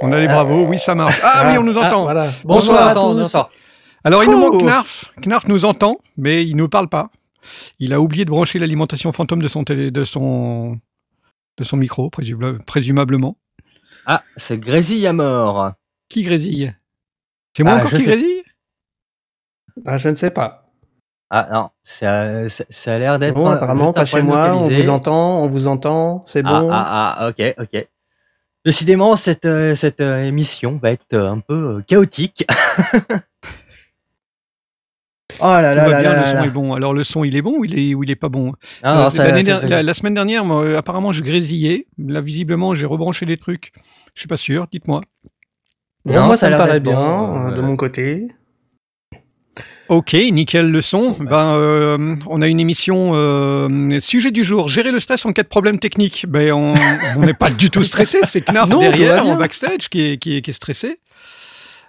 On a les bravos, oui, ça marche. Ah, oui, on nous entend. voilà. Bonsoir Bonsoir, à tous. Alors, il nous manque Knarf. Knarf nous entend, mais il ne nous parle pas. Il a oublié de brancher l'alimentation fantôme de son, télé, de son, de son micro, présumable- présumablement. Ah, c'est grésille à mort. Qui grésille? C'est moi Ah, encore je qui sais. grésille? Ah, je ne sais pas. Ah non, ça, ça, ça a l'air d'être. Bon, apparemment, pas chez moi. On vous entend, on vous entend. C'est Ah, bon. ah, ah, ok, ok. Décidément, cette, euh, cette euh, émission va être euh, un peu chaotique. oh là Tout là va là bien, là le son là. est bon. Alors, le son, il est bon ou il est, ou il est pas bon? Ah, Euh, non, ça- l'année ça- der- la, la semaine dernière, moi, euh, apparemment, je grésillais. Là, visiblement, j'ai rebranché des trucs. Je suis pas sûr, dites-moi. Non, moi, ça me paraît bien bon, euh, de mon côté. Ok, nickel le son. Ben, euh, on a une émission euh, sujet du jour. Gérer le stress en cas de problème technique. Ben, on n'est pas du tout stressé. C'est Knarf tout derrière, en backstage, qui est, qui est, qui est stressé.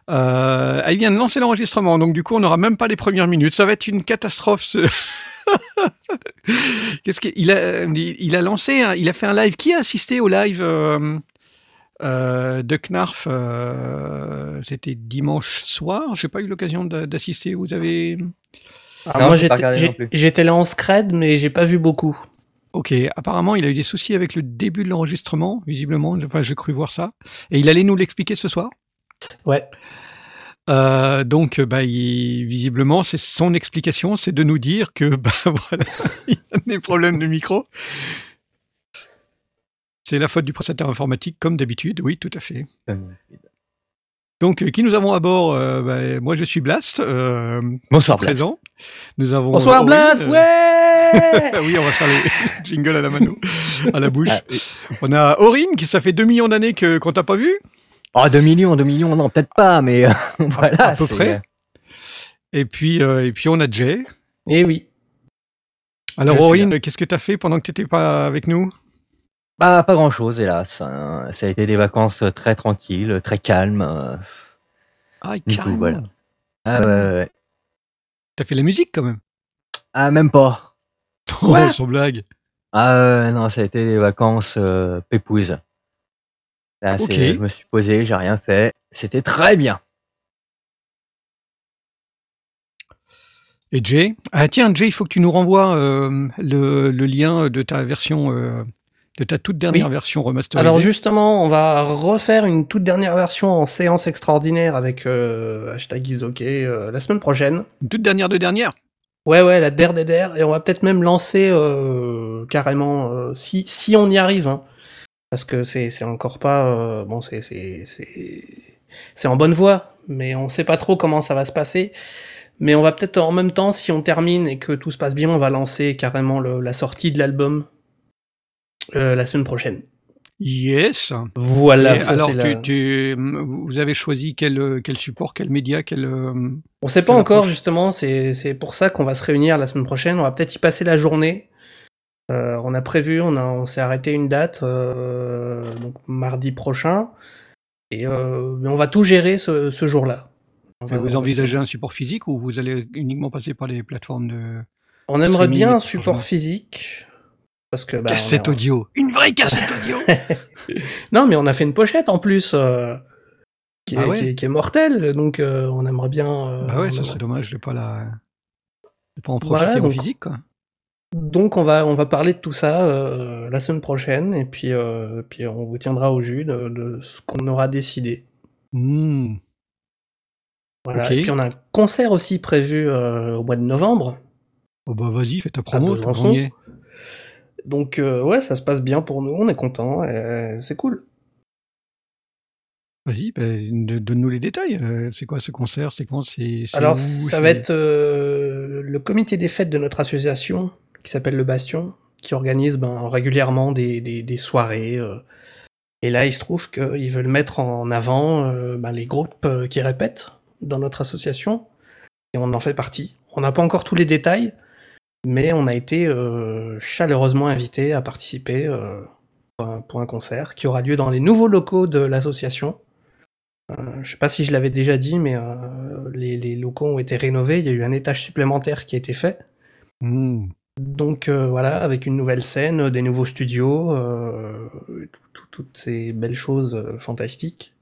Euh, il vient de lancer l'enregistrement, donc du coup, on n'aura même pas les premières minutes. Ça va être une catastrophe. ce- Qu'est-ce qu'il a il, il a lancé, il a fait un live. Qui a assisté au live euh, euh, de Knarf euh, C'était dimanche soir. J'ai pas eu l'occasion d'a- d'assister. Vous avez Non, moi, j'étais là en scred, mais j'ai pas vu beaucoup. Ok, apparemment il a eu des soucis avec le début de l'enregistrement, visiblement, enfin j'ai cru voir ça, et il allait nous l'expliquer ce soir. Ouais. Euh, donc bah, il- visiblement c'est son explication, c'est de nous dire que bah, voilà, il y a des problèmes de micro. C'est la faute du prestataire informatique comme d'habitude, oui tout à fait. Donc euh, qui nous avons à bord Euh, bah, Moi je suis Blast, euh, Bonsoir, Blast. présent. Nous avons Bonsoir, Aurine, Blast. euh, Ouais. oui, on va faire les jingles à la mano, à la bouche. Ah, oui. On a Aurine, qui ça fait 2 millions d'années que qu'on t'a pas vu, Oh, 2 millions, 2 millions, non, peut-être pas, mais euh, voilà. à peu près. Et puis, euh, et puis on a Jay. Eh oui. Alors Aurine, qu'est-ce que t'as fait pendant que t'étais pas avec nous? Bah, pas grand chose, hélas. hein. Ça a été des vacances très tranquilles, très calmes. euh. Ah, Du coup, voilà. Ah, ouais, ouais. T'as fait la musique quand même? Ah, même pas. Oh, sans blague. Ah, euh, non, ça a été des vacances euh, pépouses. Là, c'est- Ok. je me suis posé, j'ai rien fait. C'était très bien. Et Jay? Ah tiens, Jay, il faut que tu nous renvoies euh, le, le lien de ta version, euh, de ta toute dernière Oui. version remasterisée. Alors justement, on va refaire une toute dernière version en séance extraordinaire avec euh, hashtag Isoké euh, la semaine prochaine. Une toute dernière de dernière? Ouais, ouais, la der des der, et on va peut-être même lancer euh, carrément, euh, si, si on y arrive, hein, parce que c'est encore pas, euh, bon, c'est c'est en bonne voie, mais on sait pas trop comment ça va se passer. Mais on va peut-être en même temps, si on termine et que tout se passe bien, on va lancer carrément le- la sortie de l'album euh, la semaine prochaine. Yes. Voilà. Et ça, alors, c'est tu, la- tu- vous avez choisi quel, quel support, quel média, quel. euh, On sait pas encore approche? justement, c'est pour ça qu'on va se réunir la semaine prochaine. On va peut-être y passer la journée. Euh, on a prévu, on, a, on s'est arrêté une date, euh, donc mardi prochain. Et euh, mais on va tout gérer ce, ce jour-là. Vous envisagez un support physique ou vous allez uniquement passer par les plateformes de. On aimerait bien un support physique. Parce que, bah, cassette audio Une vraie cassette audio Non, mais on a fait une pochette en plus. euh, qui, est, Ah ouais qui est- qui est mortelle, donc euh, on aimerait bien. euh, Bah ouais, ça aimerait- serait dommage de pas la. de pas en Voilà, profiter en donc- physique, quoi. Donc on va on va parler de tout ça euh, la semaine prochaine et puis euh, puis on vous tiendra au jus de, de ce qu'on aura décidé. Hmm. Voilà. Et puis on a un concert aussi prévu euh, au mois de novembre. Oh bah vas-y, fais ta promo. Donc ouais, ça se passe bien pour nous, on est content, c'est cool. Vas-y, bah, donne-nous les détails. c'est quoi ce concert C'est quand C'est Alors où ça va être le comité des fêtes de notre association qui s'appelle le Bastion qui organise ben, régulièrement des, soirées. euh. et là, il se trouve qu'ils veulent mettre en avant euh, ben, les groupes euh, qui répètent dans notre association. et on en fait partie. On n'a pas encore tous les détails, mais on a été chaleureusement invité à participer pour, un, concert qui aura lieu dans les nouveaux locaux de l'association. Je sais pas si je l'avais déjà dit, mais les, les locaux ont été rénovés. Il y a eu un étage supplémentaire qui a été fait. Mmh. Donc euh, voilà, avec une nouvelle scène, des nouveaux studios, euh, tout- toutes ces belles choses euh, fantastiques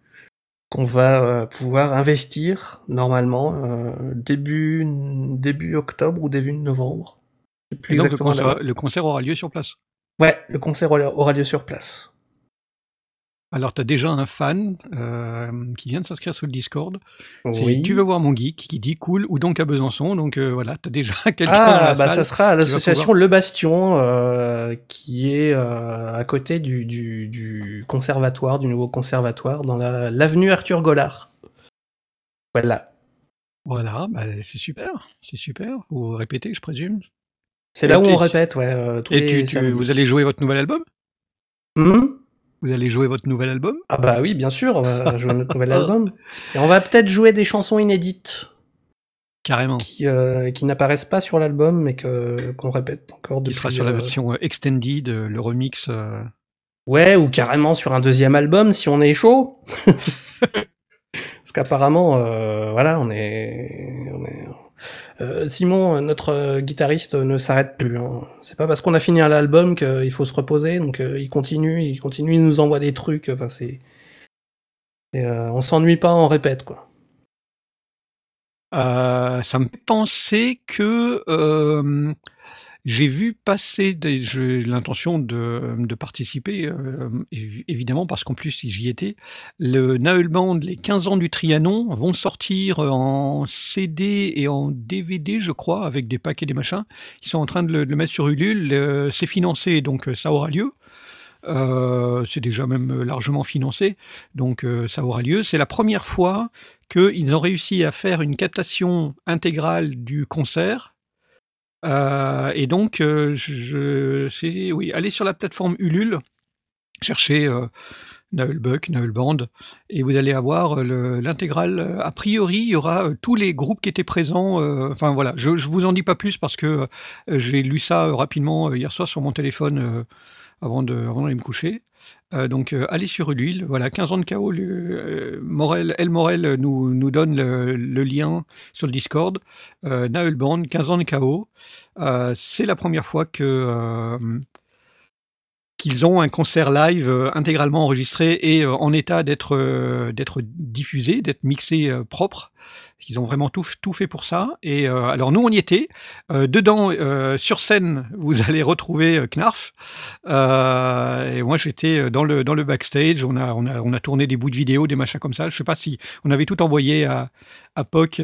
qu'on va pouvoir investir normalement début début octobre ou début novembre. Je sais plus Et donc, le exactement concert, le concert aura lieu sur place. Ouais, le concert aura lieu sur place. Alors, tu as déjà un fan euh, qui vient de s'inscrire sur le Discord. Oui. Tu veux voir mon geek qui dit cool ou donc à Besançon. Donc euh, voilà, tu as déjà quelqu'un dans Ah, la bah salle. ça sera à l'association pouvoir- Le Bastion, euh, qui est à côté du, du, du conservatoire, du nouveau conservatoire, dans la- l'avenue Arthur Gollard. Voilà. Voilà, bah, c'est super, c'est super. Vous répétez, je présume. C'est là où on répète, ouais, tous Et les tu, tu- vous allez jouer votre nouvel album? Hmm? Vous allez jouer votre nouvel album? Ah bah oui, bien sûr, on va jouer notre nouvel album. Et on va peut-être jouer des chansons inédites Carrément. qui, euh, qui n'apparaissent pas sur l'album, mais que qu'on répète encore Qui depuis... sera sur la euh, version euh, extended, le remix. euh, Ouais, ou carrément sur un deuxième album si on est chaud. Parce qu'apparemment, euh, voilà, on est, on est- Euh, Simon, notre euh, guitariste, ne s'arrête plus. hein. C'est pas parce qu'on a fini un album qu'il faut se reposer. Donc euh, il continue, il continue, il nous envoie des trucs. Enfin c'est, euh, on s'ennuie pas, on répète quoi. Euh, ça me fait penser que euh, j'ai vu passer, des- j'ai l'intention de, de participer, euh, évi- évidemment, parce qu'en plus j'y étais. Le Naël Band, les 15 ans du Trianon, vont sortir en CD et en DVD, je crois, avec des packs et des machins. Ils sont en train de le, mettre sur Ulule. Euh, C'est financé, donc euh, ça aura lieu. Euh, c'est déjà même largement financé, donc euh, ça aura lieu. C'est la première fois qu'ils ont réussi à faire une captation intégrale du concert. Et donc, je, c'est, oui, allez sur la plateforme Ulule, cherchez euh, Naël Buck, Naël Band, et vous allez avoir le- l'intégrale. A priori, il y aura tous les groupes qui étaient présents. Enfin voilà, je, je vous en dis pas plus parce que j'ai lu ça rapidement hier soir sur mon téléphone avant de- avant d'aller me coucher. Euh, donc, euh, allez sur Ulule. Voilà, 15 ans de chaos. Le, euh, Morel, El Morel nous, donne le, lien sur le Discord. Euh, Naël Band, 15 ans de chaos. C'est la première fois que qu'ils ont un concert live intégralement enregistré et en état d'être diffusé, d'être mixé propre. Ils ont vraiment tout, tout fait pour ça. Et euh, alors nous on y était. Euh, dedans, euh, sur scène, vous allez retrouver Knarf. Et moi j'étais dans le dans le backstage. On a on a on a tourné des bouts de vidéo, des machins comme ça. Je sais pas si on avait tout envoyé à à POC.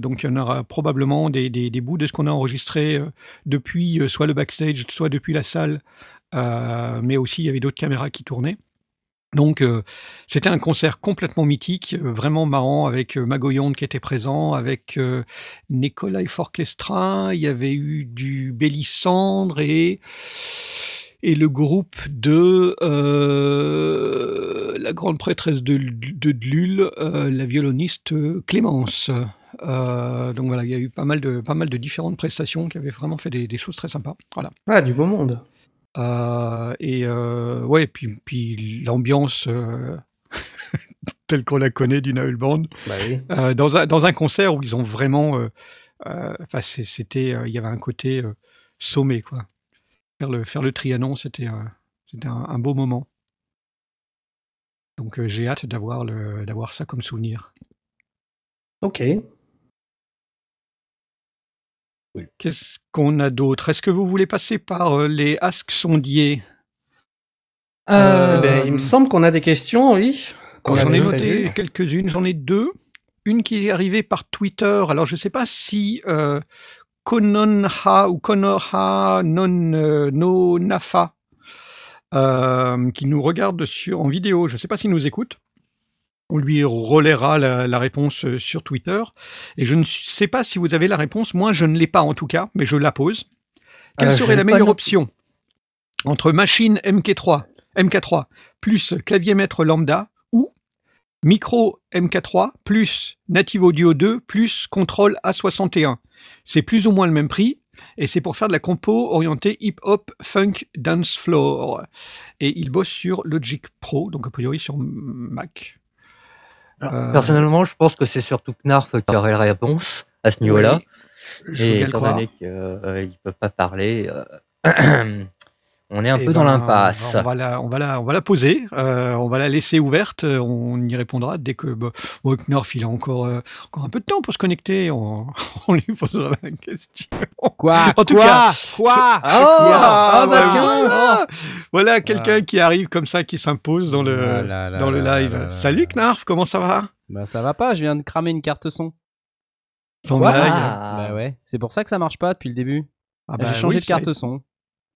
donc il y en aura probablement des, des, des bouts de ce qu'on a enregistré depuis soit le backstage, soit depuis la salle. Mais aussi il y avait d'autres caméras qui tournaient. Donc euh, c'était un concert complètement mythique, euh, vraiment marrant avec Magoyonde qui était présent, avec euh, Nikolai Orchestra, il y avait eu du Bélissandre et et le groupe de la grande prêtresse de, Dlul, la violoniste Clémence. Donc voilà, il y a eu pas mal de pas mal de différentes prestations qui avaient vraiment fait des, des choses très sympas. Voilà. Ah, du beau monde. Euh, et euh, ouais, puis, puis l'ambiance euh, telle qu'on la connaît du Naël Band, Bah oui. dans, un, dans un concert où ils ont vraiment, enfin c'était, il y avait un côté sommé quoi. Faire le faire le Trianon, c'était c'était un, un beau moment. Donc euh, j'ai hâte d'avoir le d'avoir ça comme souvenir. Ok. Qu'est-ce qu'on a d'autre? Est-ce que vous voulez passer par euh, les asks sondiers? Euh, Euh, ben, il me semble qu'on a des questions, oui. qu'on Alors, J'en avait ai prévues. noté quelques-unes, j'en ai deux. Une qui est arrivée par Twitter. Alors, je ne sais pas si euh, Kononha ou Konoha non, euh, no Nafa, euh, qui nous regarde sur, en vidéo, je ne sais pas s'il nous écoute. On lui relaiera la, la réponse euh, sur Twitter. Et je ne sais pas si vous avez la réponse. Moi, je ne l'ai pas en tout cas, mais je la pose. Quelle Euh, je serait la meilleure option entre machine MK3, MK3 plus clavier maître lambda ou micro MK3 plus Native Audio 2 plus contrôle A61. C'est plus ou moins le même prix et c'est pour faire de la compo orientée hip-hop, funk, dance floor. Et il bosse sur Logic Pro, donc a priori sur Mac. Alors, Euh, Personnellement, je pense que c'est surtout Knarf qui aurait la réponse à ce niveau-là. Et étant donné qu'ils ne peuvent pas parler, euh, on est un Eh peu dans ben, l'impasse. On va la, on va la, on va la poser. euh, on va la laisser ouverte. On y répondra dès que bah, il a encore, euh, encore un peu de temps pour se connecter. On, on lui posera la question. Quoi? En tout Quoi? cas, Quoi? Ah, y a? Ah, Ah, bah bah, tiens. voilà, Voilà quelqu'un qui arrive comme ça, qui s'impose dans le, Ah là là dans le live. là là. Salut Knarf, comment ça va? Bah ça va pas, je viens de cramer une carte son. Sans. Ah. Bah ouais, c'est pour ça que ça marche pas depuis le début. Ah bah j'ai changé oui, de carte son.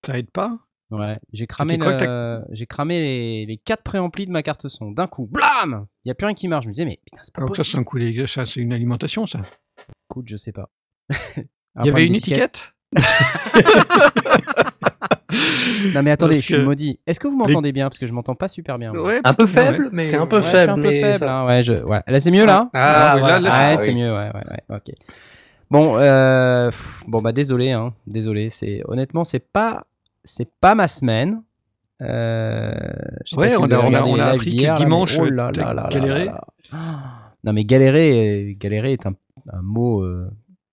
Ça aide pas Ouais, j'ai cramé, le- j'ai cramé les, les quatre préamplis de ma carte son. D'un coup, blam Il y a plus rien qui marche. Je me disais, mais putain, c'est pas Alors ça, c'est possible. un coup, les- ça, c'est une alimentation, ça. Écoute, je sais pas. Il y avait une étiquette? Non mais attendez, Parce je suis maudit. Est-ce que vous m'entendez bien? Parce que je m'entends pas super bien. Ouais, Un peu faible, mais. T'es un peu Ouais, faible, un peu mais faible, ça- hein, ouais, je... ouais. Là, c'est mieux là? Ah, ouais, voilà. là, là, Ouais, Ah, c'est oui. mieux, ouais, ouais, ouais, ok. Bon, euh, bon bah désolé, hein, désolé. C'est honnêtement, c'est pas, c'est pas ma semaine. Euh, Ouais, si on a- on a- on a appris que là, mais dimanche, oh là là là galéré. Non mais galérer, galérer est un, un mot. euh,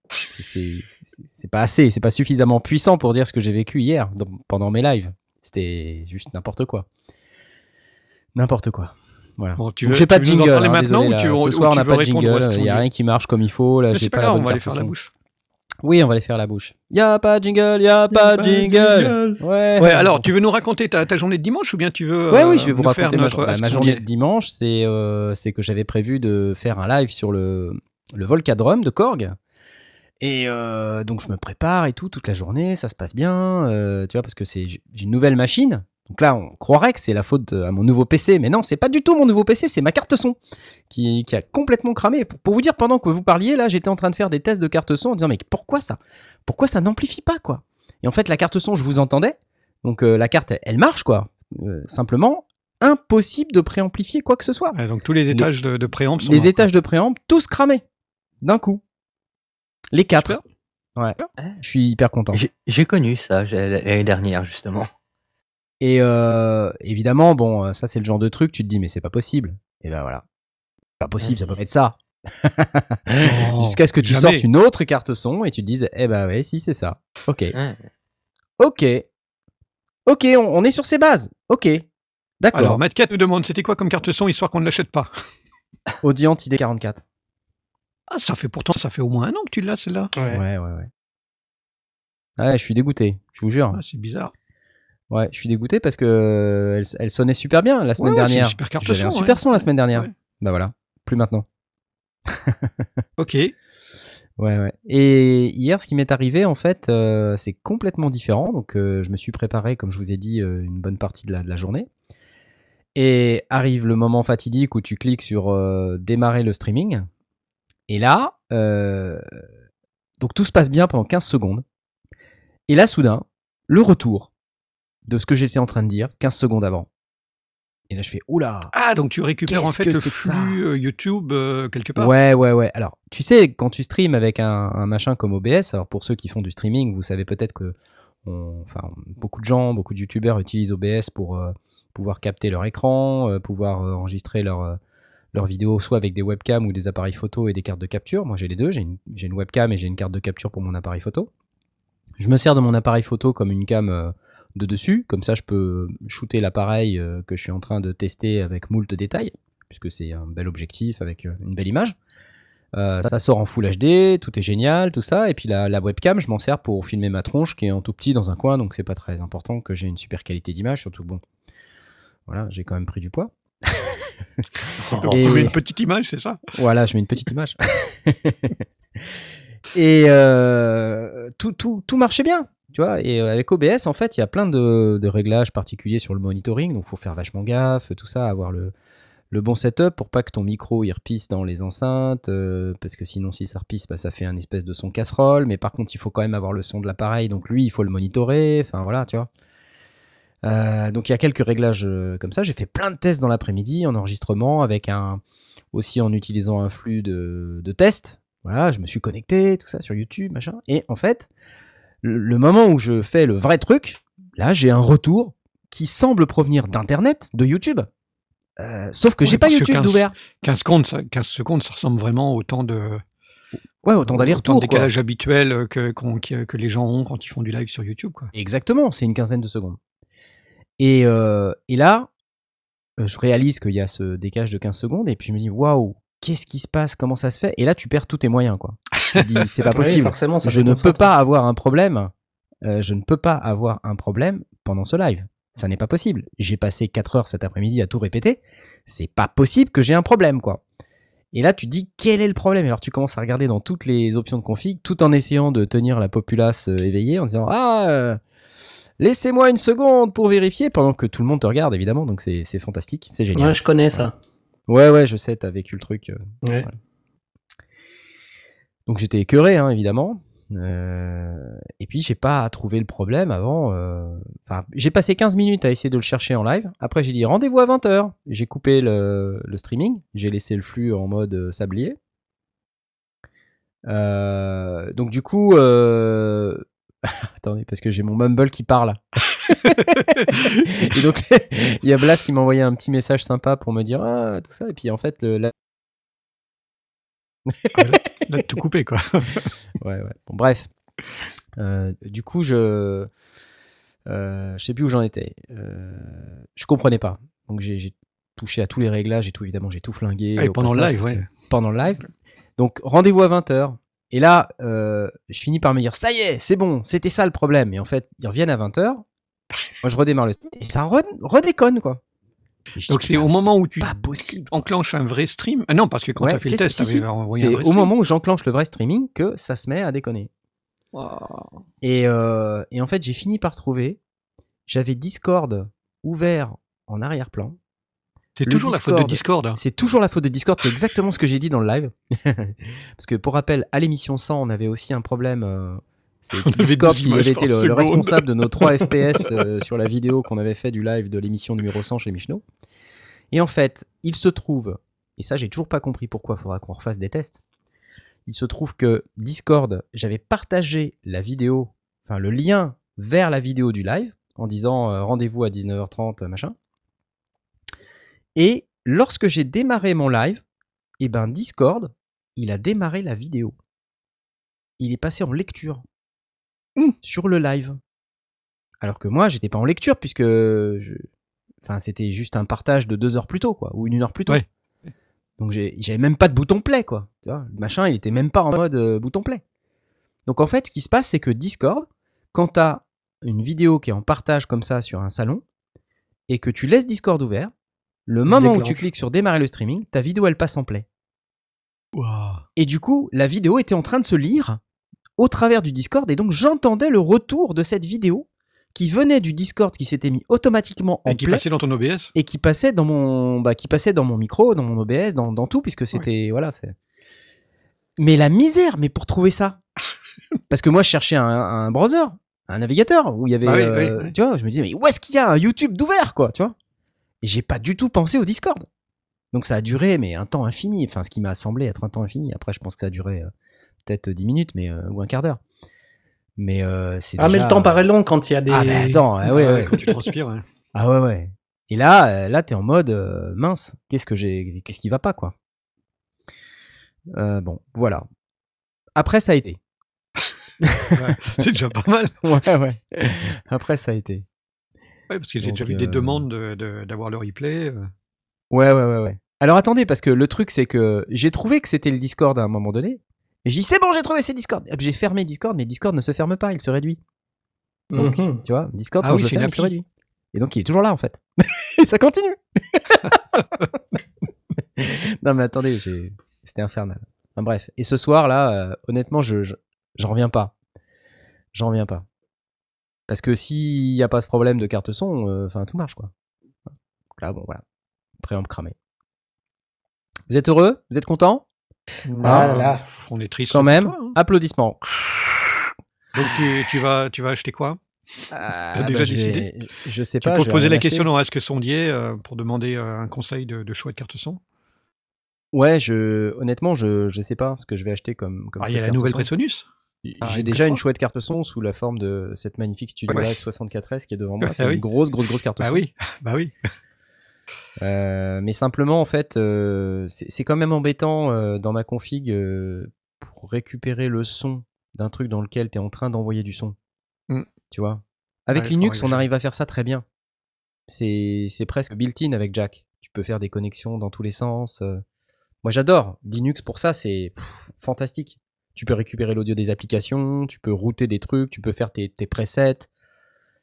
c'est- pas assez, c'est pas suffisamment puissant pour dire ce que j'ai vécu hier dans- pendant mes lives. C'était juste n'importe quoi. N'importe quoi. Voilà. Bon, tu Donc j'ai pas de jingle. hein, maintenant désolé, ou tu- Ce soir, on n'a pas de jingle. Il n'y a rien qui marche comme il faut. Là, j'ai pas pas la on va aller faire la bouche. Oui, on va les faire la bouche. Y a pas de jingle, y a pas de jingle. Ouais. Ouais, alors, tu veux nous raconter ta, ta journée de dimanche ou bien tu veux Ouais, euh, oui, je vais vous nous faire raconter ma, jour- journée de dimanche. C'est euh, c'est que j'avais prévu de faire un live sur le, le Volcadrome de Korg. Et euh, donc, je me prépare et tout, toute la journée, ça se passe bien. euh, tu vois, parce que c'est j'ai une nouvelle machine. Donc là, on croirait que c'est la faute de- à mon nouveau PC. Mais non, c'est pas du tout mon nouveau PC, c'est ma carte son qui, qui a complètement cramé. Pour, pour vous dire, pendant que vous parliez, là, j'étais en train de faire des tests de carte son en disant, mais pourquoi ça? Pourquoi ça n'amplifie pas, quoi? Et en fait, la carte son, je vous entendais. Donc euh, la carte, elle, elle marche, quoi. Euh, simplement, impossible de préamplifier quoi que ce soit. Donc tous les étages de, de préamp sont Les étages de préamp, tous cramés. D'un coup. Les quatre. Ouais. Je suis hyper content. J'ai connu ça l'année dernière, justement. Et euh, évidemment, bon, euh, ça c'est le genre de truc, tu te dis, mais c'est pas possible. Et ben voilà. Pas possible, ça peut pas être ça. Jusqu'à ce que tu jamais. sortes une autre carte son et tu te dises, eh ben ouais, si c'est ça. Ok. Ouais. Ok. Ok, on, on est sur ces bases. Ok. D'accord. Alors, Matt Cat nous demande c'était quoi comme carte son histoire qu'on ne l'achète pas? Audient ID44. Ah, ça fait pourtant, ça fait au moins un an que tu l'as celle-là. Ouais. Ouais, ouais, ouais. Ouais, je suis dégoûté, je vous jure. Ah, c'est bizarre. Ouais, je suis dégoûté parce que euh, elle, elle sonnait super bien la semaine Ouais, ouais, dernière. super carte J'avais un son, super ouais. son la semaine dernière. Bah voilà, plus maintenant. Ok. Ouais, ouais. Et hier, ce qui m'est arrivé, en fait, euh, c'est complètement différent. Donc, euh, je me suis préparé, comme je vous ai dit, euh, une bonne partie de la, de la journée. Et arrive le moment fatidique où tu cliques sur démarrer le streaming. Et là, donc tout se passe bien pendant 15 secondes. Et là, soudain, le retour de ce que j'étais en train de dire 15 secondes avant. Et là, je fais oula. Ah, donc tu récupères en fait que le flux euh, YouTube euh, quelque part. Ouais, ouais, ouais. Alors, tu sais, quand tu streams avec un, un machin comme OBS, alors pour ceux qui font du streaming, vous savez peut-être que on- enfin, beaucoup de gens, beaucoup de youtubeurs utilisent OBS pour euh, pouvoir capter leur écran, euh, pouvoir enregistrer leur, euh, leur vidéo soit avec des webcams ou des appareils photo et des cartes de capture. Moi, j'ai les deux. J'ai une, une webcam et j'ai une carte de capture pour mon appareil photo. Je me sers de mon appareil photo comme une cam de dessus. Comme ça, je peux shooter l'appareil euh, que je suis en train de tester avec moult détails, puisque c'est un bel objectif avec euh, une belle image. Euh, ça sort en Full HD, tout est génial, tout ça. Et puis la, la webcam, je m'en sers pour filmer ma tronche qui est en tout petit dans un coin, donc c'est pas très important que j'ai une super qualité d'image, surtout bon. Voilà, j'ai quand même pris du poids. Donc, Et- une petite image, c'est ça? Voilà, je mets une petite image. et euh, tout, tout, tout marchait bien, tu vois. Et euh, avec OBS, en fait, il y a plein de, réglages particuliers sur le monitoring, donc faut faire vachement gaffe, tout ça, avoir le, bon setup pour pas que ton micro il repisse dans les enceintes, euh, parce que sinon, si ça repisse, bah, ça fait un espèce de son casserole. Mais par contre, il faut quand même avoir le son de l'appareil, donc lui, il faut le monitorer. Enfin voilà, tu vois. Euh, donc il y a quelques réglages comme ça. J'ai fait plein de tests dans l'après-midi en enregistrement avec un aussi en utilisant un flux de tests. Voilà, je me suis connecté, tout ça sur YouTube, machin. Et en fait, le, moment où je fais le vrai truc, là j'ai un retour qui semble provenir d'internet, de YouTube. Euh, sauf que Ouais, j'ai pas YouTube 15 d'ouvert. 15 secondes, ça, 15 secondes, ça ressemble vraiment au temps de Ouais, autant au d'aller-retour. de quoi. décalage habituel euh, que, qu'on- que, que les gens ont quand ils font du live sur YouTube. Quoi. Exactement, c'est une quinzaine de secondes. Et, euh, et là, euh, je réalise qu'il y a ce décalage de 15 secondes, et puis je me dis, waouh, qu'est-ce qui se passe? Comment ça se fait? Et là, tu perds tous tes moyens, quoi. Te dis, c'est pas Oui, possible. forcément, ça je ne peux pas avoir un problème. euh, je ne peux pas avoir un problème pendant ce live. Ça n'est pas possible. J'ai passé 4 heures cet après-midi à tout répéter. C'est pas possible que j'ai un problème, quoi. Et là, tu te dis, quel est le problème? Alors, tu commences à regarder dans toutes les options de config, tout en essayant de tenir la populace euh, éveillée, en disant, ah, euh, laissez-moi une seconde pour vérifier, pendant que tout le monde te regarde, évidemment. Donc, c'est fantastique, c'est génial. Ouais, je connais ça. Ouais, ouais, je sais, t'as vécu le truc. euh. Ouais. Donc j'étais écœuré, hein, évidemment. Euh, et puis j'ai pas trouvé le problème avant. euh, Enfin, j'ai passé 15 minutes à essayer de le chercher en live. Après j'ai dit rendez-vous à 20h. J'ai coupé le, le streaming. J'ai laissé le flux en mode euh, sablier. Euh, donc du coup, attendez parce que j'ai mon Mumble qui parle. et donc il y a Blas qui m'a envoyé un petit message sympa pour me dire ah, tout ça. Et puis en fait le, la- Là, tout coupé, quoi. Ouais, ouais. Bon, bref. Euh, du coup, je. Euh, je sais plus où j'en étais. Euh, je comprenais pas. Donc, j'ai touché à tous les réglages et tout. Évidemment, j'ai tout flingué. Ah, et pendant le live, ouais. Pendant le live. Donc, rendez-vous à 20h. Et là, euh, je finis par me dire ça y est, c'est bon, c'était ça le problème. Et en fait, ils reviennent à 20h. Moi, je redémarre le stream. Et ça re- redéconne, quoi. Donc c'est au moment où tu enclenches un vrai stream. Ah non, parce que quand Ouais, tu as fait le test, si, si. C'est au stream. moment où j'enclenche le vrai streaming que ça se met à déconner. Et, euh, et en fait, j'ai fini par trouver. J'avais Discord ouvert en arrière-plan. C'est toujours la faute de Discord. Hein. C'est toujours la faute de Discord, c'est exactement ce que j'ai dit dans le live. Parce que pour rappel, à l'émission 100, on avait aussi un problème. euh, c'est Discord qui avait été le, responsable de nos 3 FPS euh, sur la vidéo qu'on avait fait du live de l'émission numéro 100 chez Michno. Et en fait, il se trouve, et ça j'ai toujours pas compris pourquoi, il faudra qu'on refasse des tests. Il se trouve que Discord, j'avais partagé la vidéo, enfin le lien vers la vidéo du live, en disant euh, rendez-vous à 19h30, machin. Et lorsque j'ai démarré mon live, et ben Discord, il a démarré la vidéo. Il est passé en lecture Mmh. sur le live. Alors que moi, j'étais pas en lecture puisque je- enfin, c'était juste un partage de deux heures plus tôt, quoi, ou une heure plus tôt. Ouais. Donc j'avais même pas de bouton play, quoi. Tu vois, le machin, il était même pas en mode euh, bouton play. Donc en fait, ce qui se passe, c'est que Discord, quand t'as une vidéo qui est en partage comme ça sur un salon, et que tu laisses Discord ouvert, le moment où tu cliques sur démarrer le streaming, ta vidéo elle passe en play. Et du coup, la vidéo était en train de se lire au travers du Discord, et donc j'entendais le retour de cette vidéo qui venait du Discord qui s'était mis automatiquement en Et qui play passait dans ton OBS et qui passait dans mon bah, qui passait dans mon micro, dans mon OBS, dans, dans tout puisque c'était voilà, c'est Mais la misère, mais pour trouver ça. Parce que moi je cherchais un, un browser, un navigateur où il y avait Ah oui, euh, oui, oui. tu vois, je me disais mais où est-ce qu'il y a un YouTube d'ouvert quoi, tu vois? Et j'ai pas du tout pensé au Discord. Donc ça a duré mais un temps infini, enfin ce qui m'a semblé être un temps infini. Après je pense que ça a duré euh, peut-être 10 minutes mais euh, ou un quart d'heure. Mais euh, c'est Ah, mais le temps paraît long quand il y a des. Ah mais attends, ah ouais, ouais. Quand tu transpires. ouais. Ah ouais ouais. Et là, euh, là t'es en mode euh, mince. Qu'est-ce que j'ai, qu'est-ce qui va pas quoi Euh, Bon, voilà. Après ça a été. C'est déjà pas mal. Ouais ouais. Après ça a été. Ouais, parce que j'ai Donc, déjà vu des euh, demandes de- de- d'avoir le replay. euh. Ouais ouais ouais ouais. Alors attendez parce que le truc c'est que j'ai trouvé que c'était le Discord à un moment donné. Et j'ai dit c'est bon j'ai trouvé c'est Discord. J'ai fermé Discord mais Discord ne se ferme pas, il se réduit. Donc Mhm. tu vois Discord Ah oui, je le ferme il se réduit. Et donc il est toujours là en fait. Et ça continue. non mais attendez, c'était infernal. Enfin, bref. Et ce soir là, euh, honnêtement, je je- j'en reviens pas. J'en reviens pas. Parce que s'il n'y a pas ce problème de carte son, euh, enfin tout marche quoi. Donc là bon voilà, préamp cramé. Vous êtes heureux? Vous êtes content? Ah là là. On est triste. Quand même. toi, hein. Applaudissements. Donc tu, tu vas, tu vas acheter quoi? Ah, déjà bah, je décidé? vais- Je sais Tu pas. peux je vais poser la acheter. question dans Est-ce que sondier euh, pour demander euh, un conseil de, de choix de carte son? Ouais, je honnêtement, je je sais pas ce que je vais acheter comme. comme Ah, il y a chouette la carte nouvelle son. Presonus? Ah, J'ai une déjà une P3. chouette carte son sous la forme de cette magnifique Studio Ouais. Live 64S qui est devant moi. Ah C'est oui. une grosse, grosse, grosse carte Bah son. oui, bah oui. Euh, mais simplement, en fait, euh, c'est quand même embêtant euh, dans ma config pour récupérer le son d'un truc dans lequel tu es en train d'envoyer du son. Mm. Tu vois? Avec Ouais, Linux, on arrive à faire ça très bien. C'est presque built-in avec Jack. Tu peux faire des connexions dans tous les sens. Moi, j'adore. Linux, pour ça, c'est fantastique. Tu peux récupérer l'audio des applications, tu peux router des trucs, tu peux faire tes, tes presets.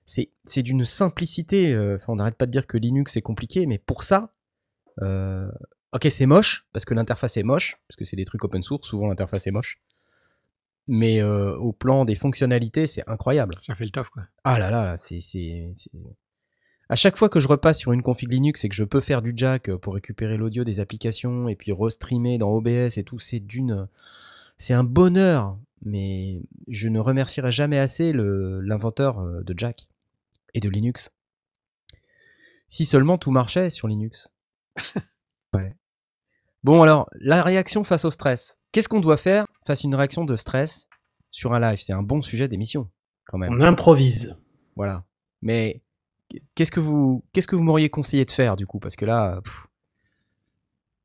C'est c'est d'une simplicité. euh, enfin, on n'arrête pas de dire que Linux est compliqué, mais pour ça, euh, ok, c'est moche, parce que l'interface est moche, parce que c'est des trucs open source, souvent l'interface est moche. Mais euh, au plan des fonctionnalités, c'est incroyable. Ça fait le taf quoi. Ah là là, là, c'est, À chaque fois que je repasse sur une config Linux et que je peux faire du jack pour récupérer l'audio des applications et puis restreamer dans OBS et tout, c'est d'une. C'est un bonheur. Mais je ne remercierai jamais assez le, l'inventeur de Jack et de Linux. Si seulement tout marchait sur Linux. ouais. Bon alors, la réaction face au stress. Qu'est-ce qu'on doit faire face à une réaction de stress sur un live? C'est un bon sujet d'émission, quand même. On improvise. Voilà. Mais qu'est-ce que vous qu'est-ce que vous m'auriez conseillé de faire du coup? Parce que là, pff,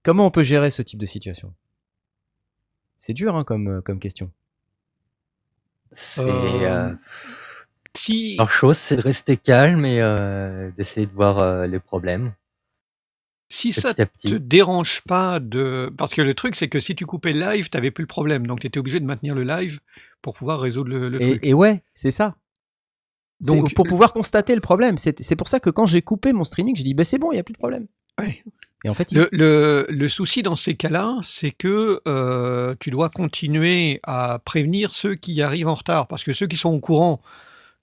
comment on peut gérer ce type de situation? C'est dur hein, comme comme question. C'est. Euh, euh, Si La chose, c'est de rester calme et euh, d'essayer de voir euh, les problèmes si ça petit à te dérange pas de parce que le truc c'est que si tu coupais le live, t'avais plus le problème, donc tu étais obligé de maintenir le live pour pouvoir résoudre le, le truc. Et, ouais, c'est ça. Donc- pour pouvoir constater le problème, c'est pour ça que quand j'ai coupé mon streaming, j'ai dit bah c'est bon, il y a plus de problème. Ouais. Et en fait, il- Le, le- le souci dans ces cas-là, c'est que euh, tu dois continuer à prévenir ceux qui arrivent en retard, parce que ceux qui sont au courant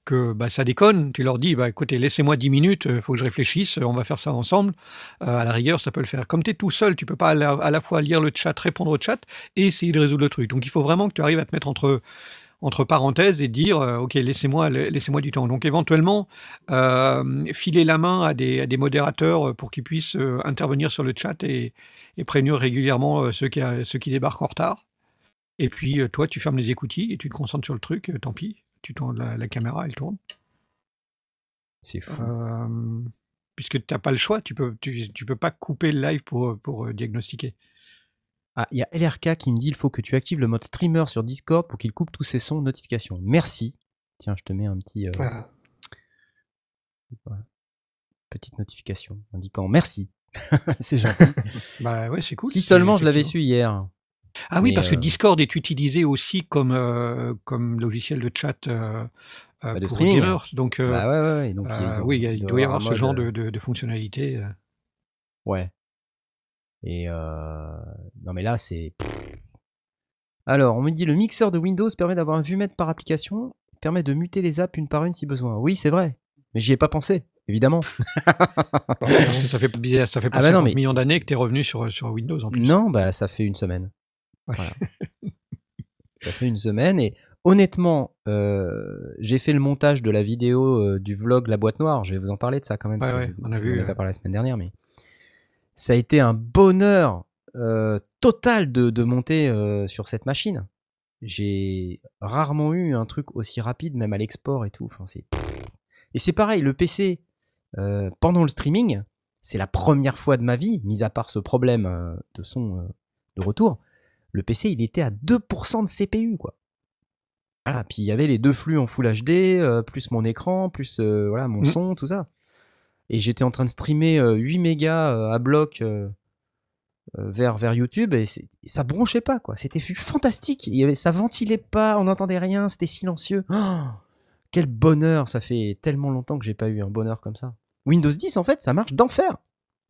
que bah, ça déconne, tu leur dis, bah, écoutez, laissez-moi 10 minutes, il faut que je réfléchisse, on va faire ça ensemble. Euh, à la rigueur, ça peut le faire. Comme tu es tout seul, tu peux pas à la, à la fois lire le chat, répondre au chat et essayer de résoudre le truc. Donc il faut vraiment que tu arrives à te mettre entre, parenthèses et dire, euh, ok, laissez-moi du temps. Donc éventuellement, euh, filer la main à des, à des modérateurs euh, pour qu'ils puissent euh, intervenir sur le chat et, et prévenir régulièrement euh, ceux, qui, ceux qui débarquent en retard. Et puis euh, toi, tu fermes les écoutilles et tu te concentres sur le truc, euh, tant pis. Tu tournes la, la caméra, elle tourne. c'est fou. Euh, puisque tu n'as pas le choix, tu peux, tu, tu peux pas couper le live pour, pour euh, diagnostiquer. Ah, il y a LRK qui me dit il faut que tu actives le mode streamer sur Discord pour qu'il coupe tous ses sons notifications. Merci. Tiens, je te mets un petit euh, Ah. petite notification indiquant merci. c'est gentil. Bah ouais, c'est cool. si seulement je l'avais su hier. Ah oui, Mais, parce que Discord est utilisé aussi comme, comme logiciel de chat Bah, pour streaming. gamers. Donc, bah ouais, ouais, ouais. Donc, ils ont- oui, il y a- il doit y avoir ce genre de, de, de fonctionnalité. Ouais. Et euh... non mais là c'est. Alors on me dit le mixeur de Windows permet d'avoir un vue-mètre par application, permet de muter les apps une par une si besoin. Oui c'est vrai, mais j'y ai pas pensé, évidemment. Parce que ça fait, ça fait Ah bah non, 50 mais millions d'années que tu es revenu sur, sur Windows en plus. Non, bah ça fait une semaine. Voilà. ça fait une semaine et honnêtement, euh, j'ai fait le montage de la vidéo euh, du vlog La boîte noire. Je vais vous en parler de ça quand même. Ouais, ouais, on a vu, pas parlé la semaine dernière, mais ça a été un bonheur euh, total de, de monter sur cette machine. J'ai rarement eu un truc aussi rapide, même à l'export et tout. Enfin, c'est... Et c'est pareil, le PC, pendant le streaming, c'est la première fois de ma vie, mis à part ce problème de son de retour, le PC il était à 2% de CPU quoi. Voilà, puis il y avait les deux flux en Full HD, euh, plus mon écran, plus euh, voilà mon Mm. son, tout ça. Et j'étais en train de streamer euh, 8 mégas euh, à bloc vers, vers YouTube et, ça bronchait pas quoi. C'était fantastique. Il y avait, ça ventilait pas, on n'entendait rien, c'était silencieux. Oh, quel bonheur, ça fait tellement longtemps que j'ai pas eu un bonheur comme ça. Windows 10 en fait, ça marche d'enfer.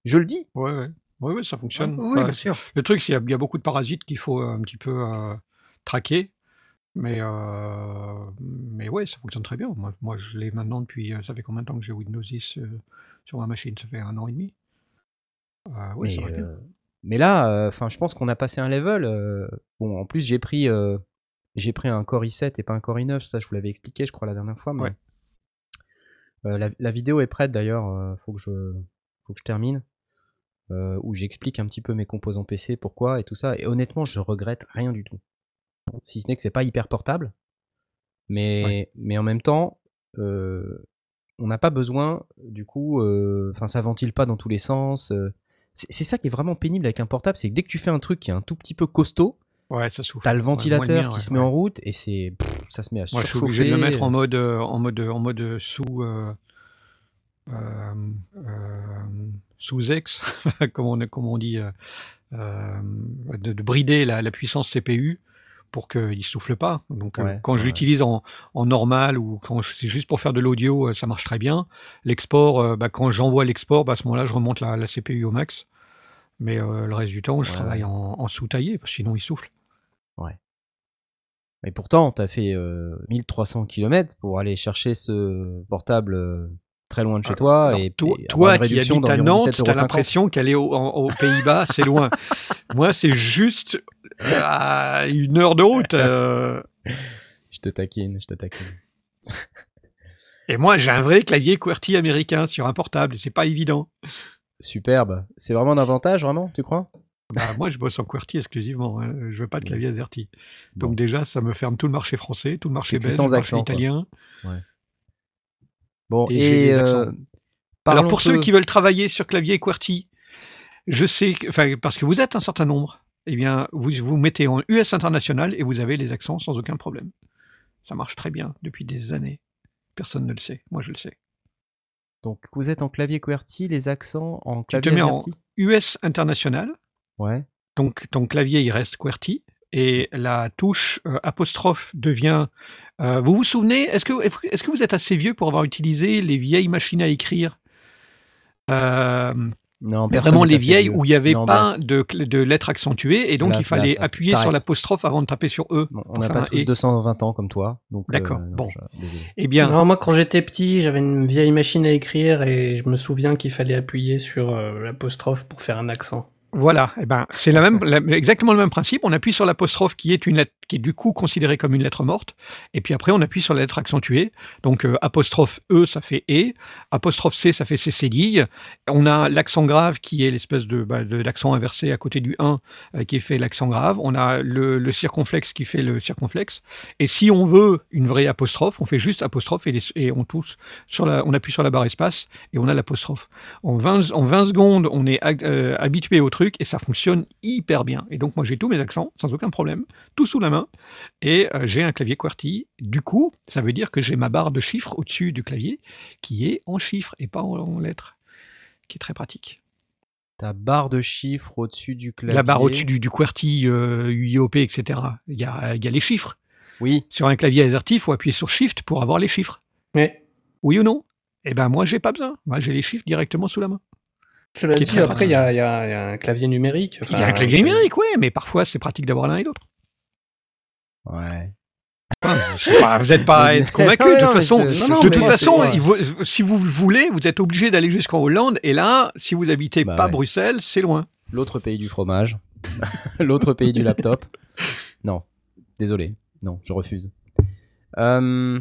Je le dis. Ouais, ouais. Ouais, ouais, ça fonctionne. Oui, Enfin, bien sûr. Le truc, c'est qu'il y a- il y, a beaucoup de parasites qu'il faut euh, un petit peu euh, traquer. Mais, euh, mais ouais, ça fonctionne très bien. Moi, moi je l'ai maintenant depuis. euh, Ça fait combien de temps que j'ai Windows 10 euh, sur ma machine? Ça fait un an et demi. Ouais, mais, ça va bien. mais là, enfin, je pense qu'on a passé un level. bon, en plus, j'ai pris, j'ai pris un Core i7 et pas un Core i9. Ça, je vous l'avais expliqué, je crois, la dernière fois. Mais Ouais. La, la vidéo est prête d'ailleurs, faut que je faut que je termine. Euh, où j'explique un petit peu mes composants PC, pourquoi et tout ça. Et honnêtement, je regrette rien du tout. Si ce n'est que c'est pas hyper portable, mais mais en même temps, euh, on n'a pas besoin du coup. euh, Enfin, ça ventile pas dans tous les sens. c'est ça qui est vraiment pénible avec un portable, c'est que dès que tu fais un truc qui est un tout petit peu costaud, Ouais, ça souffle. t'as le Ouais, ventilateur qui ouais, se met ouais. en route et c'est ça se met à Moi, je suis surchauffer. obligé de le mettre en mode, en mode, en mode sous, euh, sous ex, comme on, comme on dit, euh, euh, de, de brider la, la puissance CPU pour qu'il ne souffle pas. Donc, euh, Ouais, quand je ouais. l'utilise en, en normal ou quand c'est juste pour faire de l'audio, euh, ça marche très bien. L'export, euh, bah, quand j'envoie l'export, bah, à ce moment-là, je remonte la, la CPU au max. Mais euh, le reste du temps, je Ouais, travaille en, en sous-taillé, parce que sinon il souffle. Et pourtant, t'as fait euh, 1300 km pour aller chercher ce portable euh, très loin de chez toi Alors, et toi, et toi qui habites à Nantes, 17,50 t'as €. l'impression qu'aller au- aux Pays-Bas, c'est loin. Moi, c'est juste à une heure de route. euh, Je te taquine, je te taquine. et moi, j'ai un vrai clavier QWERTY américain sur un portable. C'est pas évident. Superbe. C'est vraiment un avantage, vraiment, tu crois? Bah, moi, je bosse en QWERTY exclusivement. hein. Je veux pas de clavier AZERTY. Donc Bon. déjà, ça me ferme tout le marché français, tout le marché belge, sans le marché accent, italien. Bon, Et et, euh. Alors pour peu- ceux qui veulent travailler sur clavier QWERTY, je sais, que- parce que vous êtes un certain nombre, eh bien vous vous mettez en US international et vous avez les accents sans aucun problème. Ça marche très bien depuis des années. Personne ne le sait, moi je le sais. Donc, vous êtes en clavier QWERTY, les accents en Tu te clavier mets en US international, Ouais. donc ton clavier il reste QWERTY et la touche euh, apostrophe devient. euh, vous vous souvenez Est-ce que est-ce que vous êtes assez vieux pour avoir utilisé les vieilles machines à écrire? Euh, Non, personne vraiment les vieilles vieux. où il n'y avait Non, pas de, lettres accentuées et donc il fallait appuyer sur l'apostrophe avant de taper sur E. Bon, on n'a pas un tous et. 220 ans comme toi. euh, D'accord, bon. je-. Eh bien, Non, moi quand j'étais petit, j'avais une vieille machine à écrire et je me souviens qu'il fallait appuyer sur euh, l'apostrophe pour faire un accent. Voilà, eh ben, c'est la même, la- exactement le même principe. On appuie sur l'apostrophe qui est une lettre, qui est du coup considérée comme une lettre morte, et puis après on appuie sur la lettre accentuée. Donc euh, apostrophe E, ça fait E, apostrophe C, ça fait C cédille. On a l'accent grave qui est l'espèce de, bah, inversé à côté du 1 euh, qui fait l'accent grave. On a le, le circonflexe qui fait le circonflexe. Et si on veut une vraie apostrophe, on fait juste apostrophe et, on touche sur la, on appuie sur la barre espace et on a l'apostrophe. En 20, en 20 secondes, on est euh, habitué au truc et ça fonctionne hyper bien. Et donc moi j'ai tous mes accents sans aucun problème, tout sous la main et euh, j'ai un clavier QWERTY. Du coup, ça veut dire que j'ai ma barre de chiffres au-dessus du clavier qui est en chiffres et pas en, en lettres, qui est très pratique. Ta barre de chiffres au-dessus du clavier. La barre au-dessus du, du QWERTY, euh, UIOP, etc. Il y a, il y a les chiffres. Oui. Sur un clavier AZERTY, il faut appuyer sur Shift pour avoir les chiffres. Mais Oui ou non? Eh ben moi j'ai pas besoin. Moi j'ai les chiffres directement sous la main. cela dit, après il y y a- il y a un clavier numérique. Il y a un clavier euh, numérique, oui, mais parfois c'est pratique d'avoir l'un et l'autre. Ouais. Pas, vous n'êtes pas à être convaincu. Ouais, de toute mais façon, je- non, non, de mais toute moi, façon, il si vous voulez, vous êtes obligé d'aller jusqu'en Hollande. Et là, si vous habitez Bah pas ouais. Bruxelles, c'est loin. L'autre pays du fromage. L'autre pays du laptop. Non. Désolé. Non, je refuse. Euh,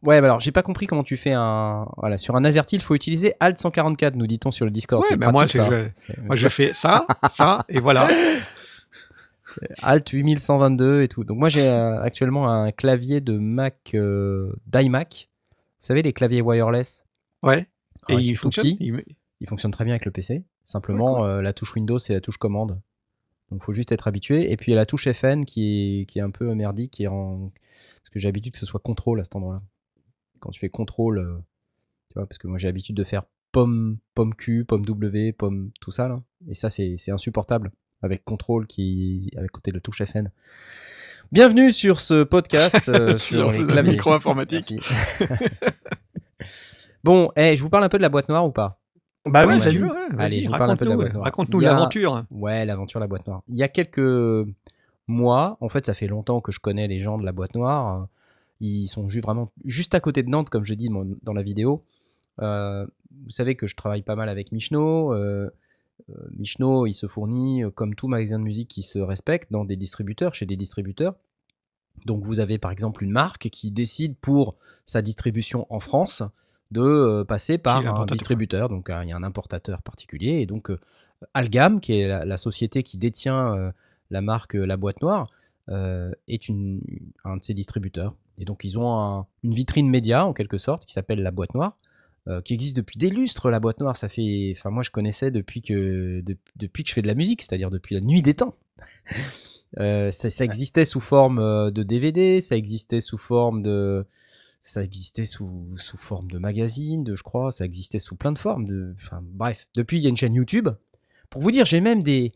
Ouais, bah alors j'ai pas compris comment tu fais un. Voilà, sur un AZERTY, il faut utiliser Alt 144, nous dit-on sur le Discord. Ouais, bah moi, ça. C'est- Moi, je fais ça, ça, et voilà. Alt 8122 et tout. Donc moi j'ai euh, actuellement un clavier de Mac euh, d'iMac. Vous savez les claviers wireless? Ouais. Et Alors, ils il sont tout fonctionne? petits. Il- Il fonctionne très bien avec le PC. Simplement, euh, la touche Windows, c'est la touche commande. Donc, faut juste être habitué. Et puis, il y a la touche FN qui est, qui est un peu merdique. Qui est en... Parce que j'ai l'habitude que ce soit contrôle à cet endroit-là. Quand tu fais contrôle, tu vois, parce que moi, j'ai l'habitude de faire pomme, pomme Q, pomme W, pomme, tout ça, là. Et ça, c'est insupportable avec contrôle qui, avec côté de touche FN. Bienvenue sur ce podcast euh, sur, Sur les claviers. micro informatique. Bon, eh, je vous parle un peu de la boîte noire ou pas? Bah oui, vas-y. Allez, vas-y, je vous parle un peu de la boîte raconte-nous noire. raconte-nous Il y a- l'aventure. Ouais, l'aventure de la boîte noire. Il y a quelques mois, en fait, ça fait longtemps que je connais les gens de la boîte noire. Ils sont ju- vraiment juste à côté de Nantes, comme je dis dans dans la vidéo. Euh, vous savez que je travaille pas mal avec Michno. Euh, Michno, il se fournit, euh, comme tout magasin de musique qui se respecte, dans des distributeurs, chez des distributeurs. Donc vous avez par exemple une marque qui décide pour sa distribution en France de euh, passer par un distributeur. Donc euh, il y a un importateur particulier. Et donc euh, Algam, qui est la, la société qui détient euh, la marque euh, La Boîte Noire, euh, est une, un de ces distributeurs. Et donc ils ont un- une vitrine média en quelque sorte qui s'appelle La Boîte Noire. Euh, qui existe depuis des lustres, la boîte noire. Ça fait, enfin moi je connaissais depuis que de- depuis que je fais de la musique, c'est-à-dire depuis la nuit des temps. Euh, ça, ça existait sous forme euh, de DVD, ça existait sous forme de, ça existait sous, sous forme de magazine, de je crois, ça existait sous plein de formes. De, enfin, bref, depuis il y a une chaîne YouTube. Pour vous dire, j'ai même des,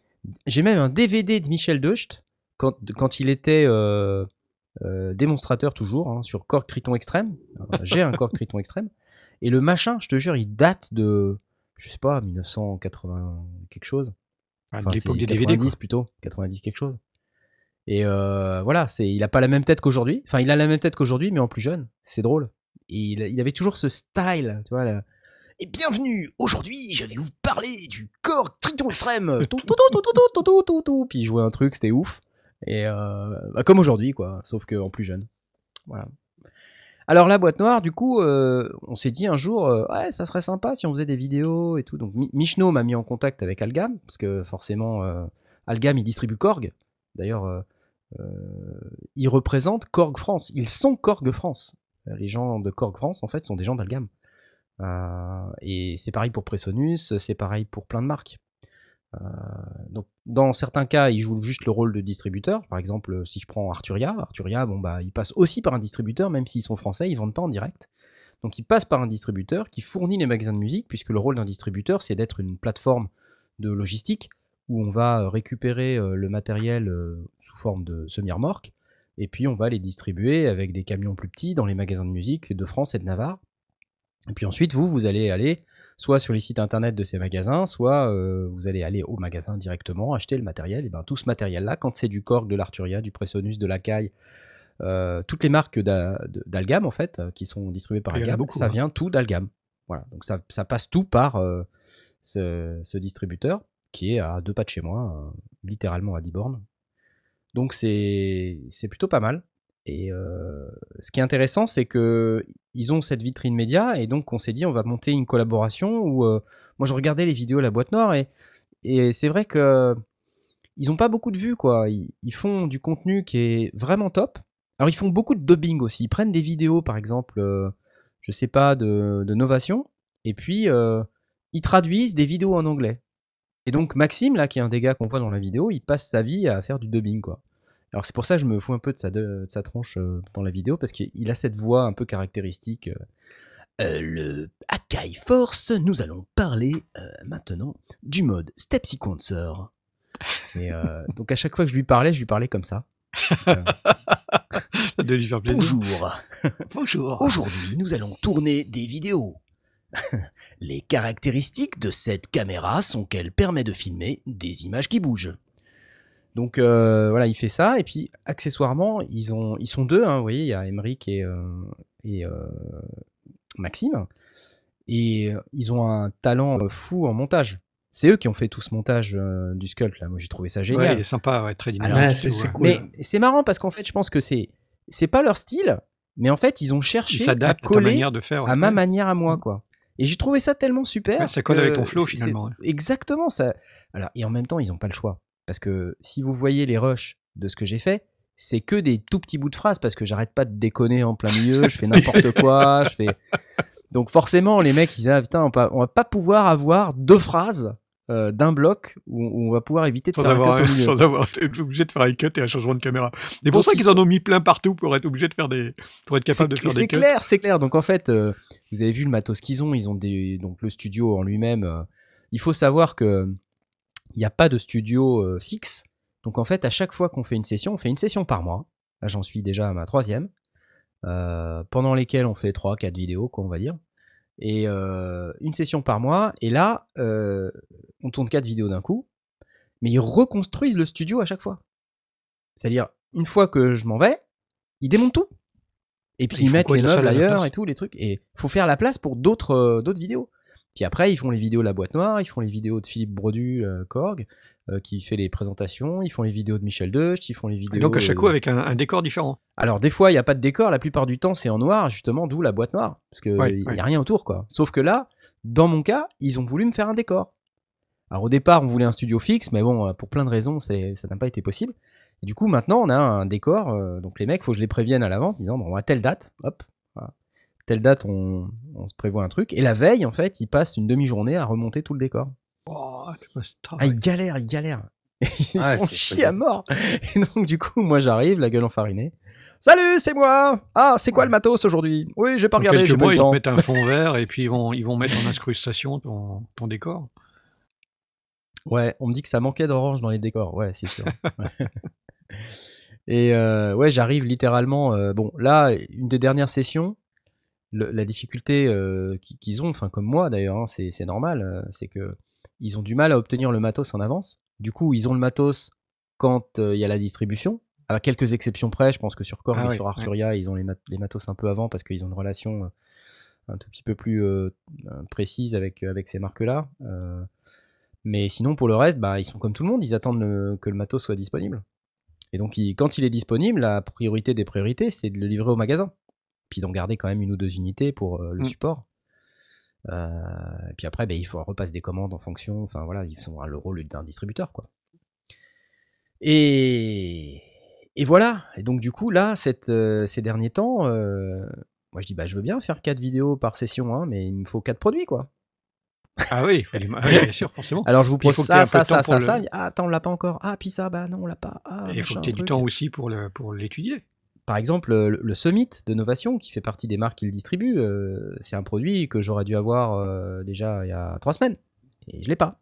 j'ai même un DVD de Michel Deust quand, quand il était euh, euh, démonstrateur toujours hein, sur Korg Triton Extrême. J'ai un Korg Triton Extrême et le machin, je te jure, il date de, je sais pas, 1980 quelque chose. Ah, enfin, l'époque des DVD. 90 plutôt, 90 quelque chose. Et euh, voilà, c'est, il a pas la même tête qu'aujourd'hui. Enfin, il a la même tête qu'aujourd'hui, mais en plus jeune. C'est drôle. Et il, avait toujours ce style, tu vois. Et bienvenue Aujourd'hui, j'allais vous parler du corps triton extrême Puis il jouait un truc, c'était ouf. Et euh, bah, comme aujourd'hui, quoi, sauf qu'en plus jeune. Voilà. Alors la boîte noire, du coup, euh, on s'est dit un jour, euh, ouais, ça serait sympa si on faisait des vidéos et tout. Donc Mi- Michno m'a mis en contact avec Algam, parce que forcément, euh, Algam, il distribue Korg. D'ailleurs, ils représentent Korg France. Ils sont Korg France. Les gens de Korg France, en fait, sont des gens d'Algam. Et c'est pareil pour Presonus, c'est pareil pour plein de marques. Euh, donc, dans certains cas, ils jouent juste le rôle de distributeur. Par exemple, si je prends Arturia, Arturia, bon bah, ils passent aussi par un distributeur, même s'ils sont français, ils vendent pas en direct. Donc, ils passent par un distributeur qui fournit les magasins de musique, puisque le rôle d'un distributeur, c'est d'être une plateforme de logistique où on va euh, récupérer euh, le matériel sous forme de semi-remorque, et puis on va les distribuer avec des camions plus petits dans les magasins de musique de France et de Navarre. Et puis ensuite, vous, vous allez aller soit sur les sites internet de ces magasins, soit euh, vous allez aller au magasin directement, acheter le matériel. Et ben tout ce matériel-là, quand c'est du Korg, de l'Arturia, du Presonus, de l'Akai, euh, toutes les marques d'Algam en fait, euh, qui sont distribuées par Algam, beaucoup, ça hein. vient tout d'Algam. Voilà, donc ça, ça passe tout par euh, ce, ce distributeur qui est à deux pas de chez moi, littéralement à 10 bornes. Donc c'est plutôt pas mal. Et euh, ce qui est intéressant, c'est que ils ont cette vitrine média et donc on s'est dit on va monter une collaboration où euh, moi je regardais les vidéos à la boîte noire et, c'est vrai que ils ont pas beaucoup de vues quoi. Ils, ils font du contenu qui est vraiment top. Alors ils font beaucoup de dubbing aussi. Ils prennent des vidéos par exemple, euh, je sais pas de, de Novation et puis euh, ils traduisent des vidéos en anglais. Et donc Maxime là qui est un des gars qu'on voit dans la vidéo, il passe sa vie à faire du dubbing quoi. Alors c'est pour ça que je me fous un peu de sa, de, de sa tronche euh, dans la vidéo parce qu'il a cette voix un peu caractéristique. euh. Euh, le Akai Force, nous allons parler euh, maintenant du mode Step Sequencer. Et euh, donc à chaque fois que je lui parlais, je lui parlais comme ça. Doit lui faire plaisir. Bonjour. Bonjour. Aujourd'hui, nous allons tourner des vidéos. Les caractéristiques de cette caméra sont qu'elle permet de filmer des images qui bougent. Donc euh, voilà, il fait ça. Et puis accessoirement, ils, ont, ils sont deux. hein, vous voyez, il y a Emeric et, euh, et euh, Maxime. Et euh, ils ont un talent euh, fou en montage. C'est eux qui ont fait tout ce montage euh, du Sculpt là. Moi, j'ai trouvé ça Ouais, génial. il est sympa, ouais, très dynamique. Ouais, et c'est ouais. cool. Mais c'est marrant parce qu'en fait, je pense que c'est c'est pas leur style, mais en fait, ils ont cherché à s'adapte à coller manière de faire. à ma ouais. manière à moi, quoi. Et j'ai trouvé ça tellement super. Ouais, ça colle avec ton flow, finalement, Exactement ça. Alors et en même temps, ils ont pas le choix parce que si vous voyez les rushs de ce que j'ai fait, c'est que des tout petits bouts de phrases parce que j'arrête pas de déconner en plein milieu, je fais n'importe quoi, je fais. Donc forcément, les mecs, ils disent ah, putain, on, va- on va pas pouvoir avoir deux phrases euh, d'un bloc où, où on va pouvoir éviter de Sans faire avoir, un cut au milieu. sans avoir été obligé de faire un cut et un changement de caméra. C'est Donc, pour ça ils qu'ils en ont mis plein partout pour être obligé de faire des, pour être capable de C'est- faire des C'est cuts. clair, c'est clair. Donc en fait, euh, vous avez vu le matos qu'ils ont. Ils ont des, donc le studio en lui-même. euh, il faut savoir que il n'y a pas de studio euh, fixe. Donc en fait, à chaque fois qu'on fait une session, on fait une session par mois. Là, j'en suis déjà à ma troisième. euh, pendant lesquelles on fait trois, quatre vidéos, quoi, on va dire. Et euh, une session par mois. Et là, on tourne quatre vidéos d'un coup. Mais ils reconstruisent le studio à chaque fois. C'est-à-dire, une fois que je m'en vais, ils démontent tout. Et puis Ils ils, mettent les meubles ailleurs et tout, les trucs. Et faut faire la place pour d'autres d'autres vidéos. Puis après, ils font les vidéos de la boîte noire, ils font les vidéos de Philippe Brodu, euh, Korg, euh, qui fait les présentations, ils font les vidéos de Michel Deust, ils font les vidéos. Et donc à chaque euh, coup avec un, un décor différent. Alors des fois, il n'y a pas de décor, la plupart du temps, c'est en noir, justement, d'où la boîte noire. Parce qu'il Ouais, n'y ouais. a rien autour, quoi. Sauf que là, dans mon cas, ils ont voulu me faire un décor. Alors au départ, on voulait un studio fixe, mais bon, euh, pour plein de raisons, ça n'a pas été possible. Et du coup, maintenant, on a un décor. euh, donc les mecs, faut que je les prévienne à l'avance, disant, bon, à telle date, hop. Telle date, on, on se prévoit un truc. Et la veille, en fait, ils passent une demi-journée à remonter tout le décor. Oh, Ah, travail. ils galèrent, ils galèrent. Ils se font c'est chier à mort. Et donc, du coup, moi, j'arrive, la gueule enfarinée. Salut, c'est moi Ah, c'est quoi le matos aujourd'hui? Oui, j'ai pas regardé, quelques mois, ils temps. mettre un fond vert et puis ils vont, ils vont mettre en incrustation ton, ton décor. Ouais, on me dit que ça manquait d'orange dans les décors. Ouais, c'est sûr. Ouais. Et euh, ouais, j'arrive littéralement. euh, bon, là, une des dernières sessions, le- la difficulté euh, qui- qu'ils ont, enfin comme moi d'ailleurs, hein, c'est c'est normal, euh, c'est que ils ont du mal à obtenir le matos en avance. Du coup, ils ont le matos quand euh, il y a la distribution. À quelques exceptions près, je pense que sur Korg Ah et oui, sur Arturia, ils ont les, mat- les matos un peu avant parce qu'ils ont une relation un tout petit peu plus précise avec, avec ces marques-là. Mais sinon, pour le reste, bah, ils sont comme tout le monde, ils attendent le- que le matos soit disponible. Et donc, il- quand il est disponible, la priorité des priorités, c'est de le livrer au magasin. Puis d'en garder quand même une ou deux unités pour euh, le Mm. support. Euh, et puis après, ben, il faut repasser des commandes en fonction. Enfin voilà, ils ont le rôle d'un distributeur, quoi. Et, et voilà. Et donc du coup, là, cette, euh, ces derniers temps, euh, moi je dis, bah je veux bien faire quatre vidéos par session, hein, mais il me faut quatre produits, quoi. Ah oui, il faut du- ah oui, bien sûr, forcément. Alors je vous pose ça, ça, ça, ça, le- ça. Ah, attends, on l'a pas encore. Ah, puis ça, bah non, on l'a pas. Ah, il faut que tu aies du temps aussi pour le pour l'étudier. Par exemple, le, le Summit de Novation, qui fait partie des marques qu'il distribue, euh, c'est un produit que j'aurais dû avoir euh, déjà il y a trois semaines. Et je l'ai pas.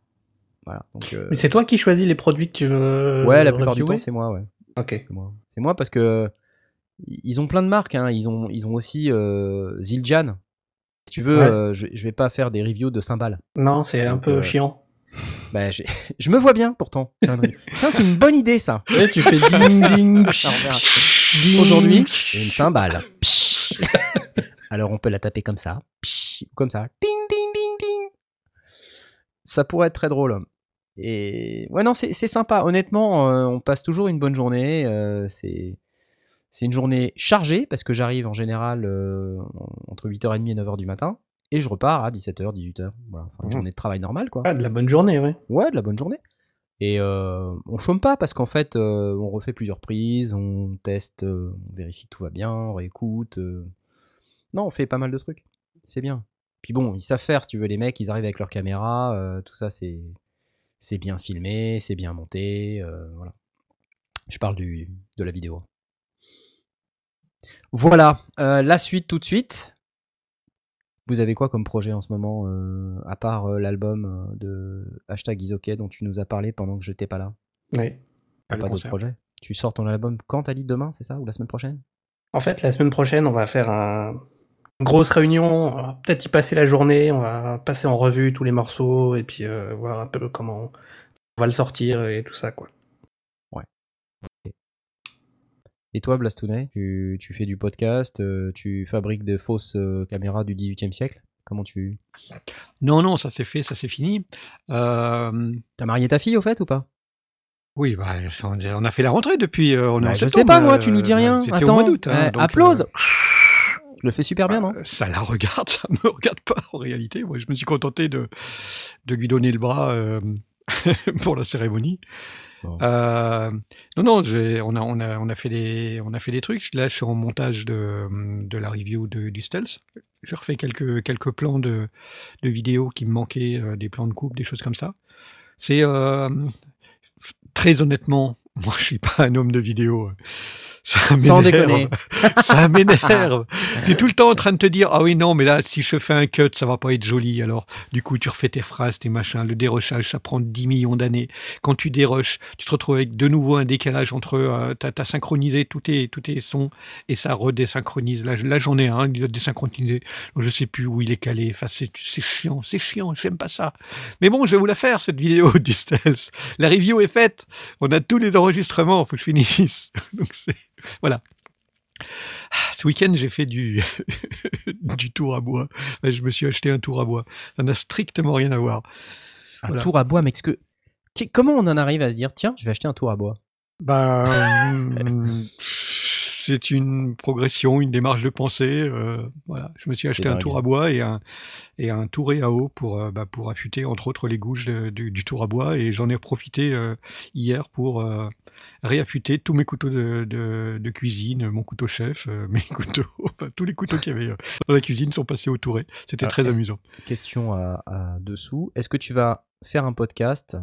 Voilà. Donc, euh, Mais c'est toi qui choisis les produits que tu veux ouais, la plupart du temps, c'est moi, ouais. Ok. C'est moi. Parce que ils ont plein de marques. Hein. Ils, ont, ils ont aussi euh, Zildjian. Si tu veux, Ouais. euh, je, je vais pas faire des reviews de cymbales. Non, c'est un peu euh, chiant. Bah, je me vois bien pourtant. Ça, c'est une bonne idée, ça. Ouais, tu fais ding ding. Aujourd'hui, une cymbale. Alors on peut la taper comme ça. Comme ça. Ding, ding, ding, ding. Ça pourrait être très drôle. Et ouais, non, c'est sympa. Honnêtement, euh, on passe toujours une bonne journée. euh, c'est c'est une journée chargée parce que j'arrive en général euh, entre 8h30 et 9h du matin. Et je repars à 17h, 18h. Voilà. Enfin, une Mhm. journée de travail normale, quoi. Ah, de la bonne journée, ouais. Ouais, de la bonne journée. Et euh, on chôme pas parce qu'en fait, euh, on refait plusieurs prises, on teste, euh, on vérifie que tout va bien, on réécoute. Non, on fait pas mal de trucs. C'est bien. Puis bon, ils savent faire, si tu veux, les mecs, ils arrivent avec leur caméra, tout ça, c'est bien filmé, c'est bien monté, voilà. Je parle de la vidéo. Voilà, la suite tout de suite. Vous avez quoi comme projet en ce moment, euh, à part euh, l'album euh, de hashtag Isokay dont tu nous as parlé pendant que je n'étais pas là? Ouais. Pas pas d'autres projets? Tu sors ton album quand t'as dit demain, c'est ça Ou la semaine prochaine? En fait, la semaine prochaine, on va faire un... une grosse réunion. On va peut-être y passer la journée. On va passer en revue tous les morceaux et puis euh, voir un peu comment on va le sortir et tout ça, quoi. Et toi, Blastounet, tu, tu fais du podcast, euh, tu fabriques des fausses euh, caméras du 18e siècle? Comment tu... Non, non, ça c'est fait, ça c'est fini. Euh, T'as marié ta fille au fait ou pas? Oui, bah, on a fait la rentrée depuis. on Bah, Je sais pas moi, tu nous dis rien. Attends, au mois hein, donc, applause Je le fais super bien, non? Euh, Ça la regarde, ça me regarde pas en réalité. Moi, je me suis contenté de, de lui donner le bras pour la cérémonie. Euh, non, non, on a, on, a, on, a fait des, on a fait des trucs. Là, je suis en montage de, de la review de, du Stealth. J'ai refait quelques, quelques plans de, de vidéos qui me manquaient, euh, des plans de coupe, des choses comme ça. C'est euh, très honnêtement, moi, je suis pas un homme de vidéo. Ça m'énerve. Ça m'énerve. T'es tout le temps en train de te dire ah oui non mais là si je fais un cut ça va pas être joli alors du coup tu refais tes phrases tes machins. Le dérochage ça prend 10 millions d'années. Quand tu déroches tu te retrouves avec de nouveau un décalage entre euh, t'as as synchronisé tous tes tous tes sons et ça redésynchronise. Là, là j'en ai un il doit désynchronisé donc je sais plus où il est calé. Enfin c'est c'est chiant c'est chiant j'aime pas ça. Mais bon je vais vous la faire cette vidéo du stealth. La review est faite. On a tous les enregistrements faut que je finisse. Donc c'est voilà ah, ce week-end, j'ai fait du, du tour à bois. Je me suis acheté un tour à bois. Ça n'a strictement rien à voir. Un Voilà. tour à bois, mais que... Comment on en arrive à se dire, tiens, je vais acheter un tour à bois? Bah, hum, c'est une progression, une démarche de pensée. euh, voilà, je me suis acheté un dingue. tour à bois et un et un touret à eau pour euh, bah, pour affûter entre autres les gouges de- du, du tour à bois et j'en ai profité euh, hier pour réaffûter tous mes couteaux de, de, de cuisine, mon couteau chef, mes couteaux, enfin tous les couteaux qu'il y avait dans la cuisine sont passés au touret. C'était très amusant. Question à, à dessous. Est-ce que tu vas faire un podcast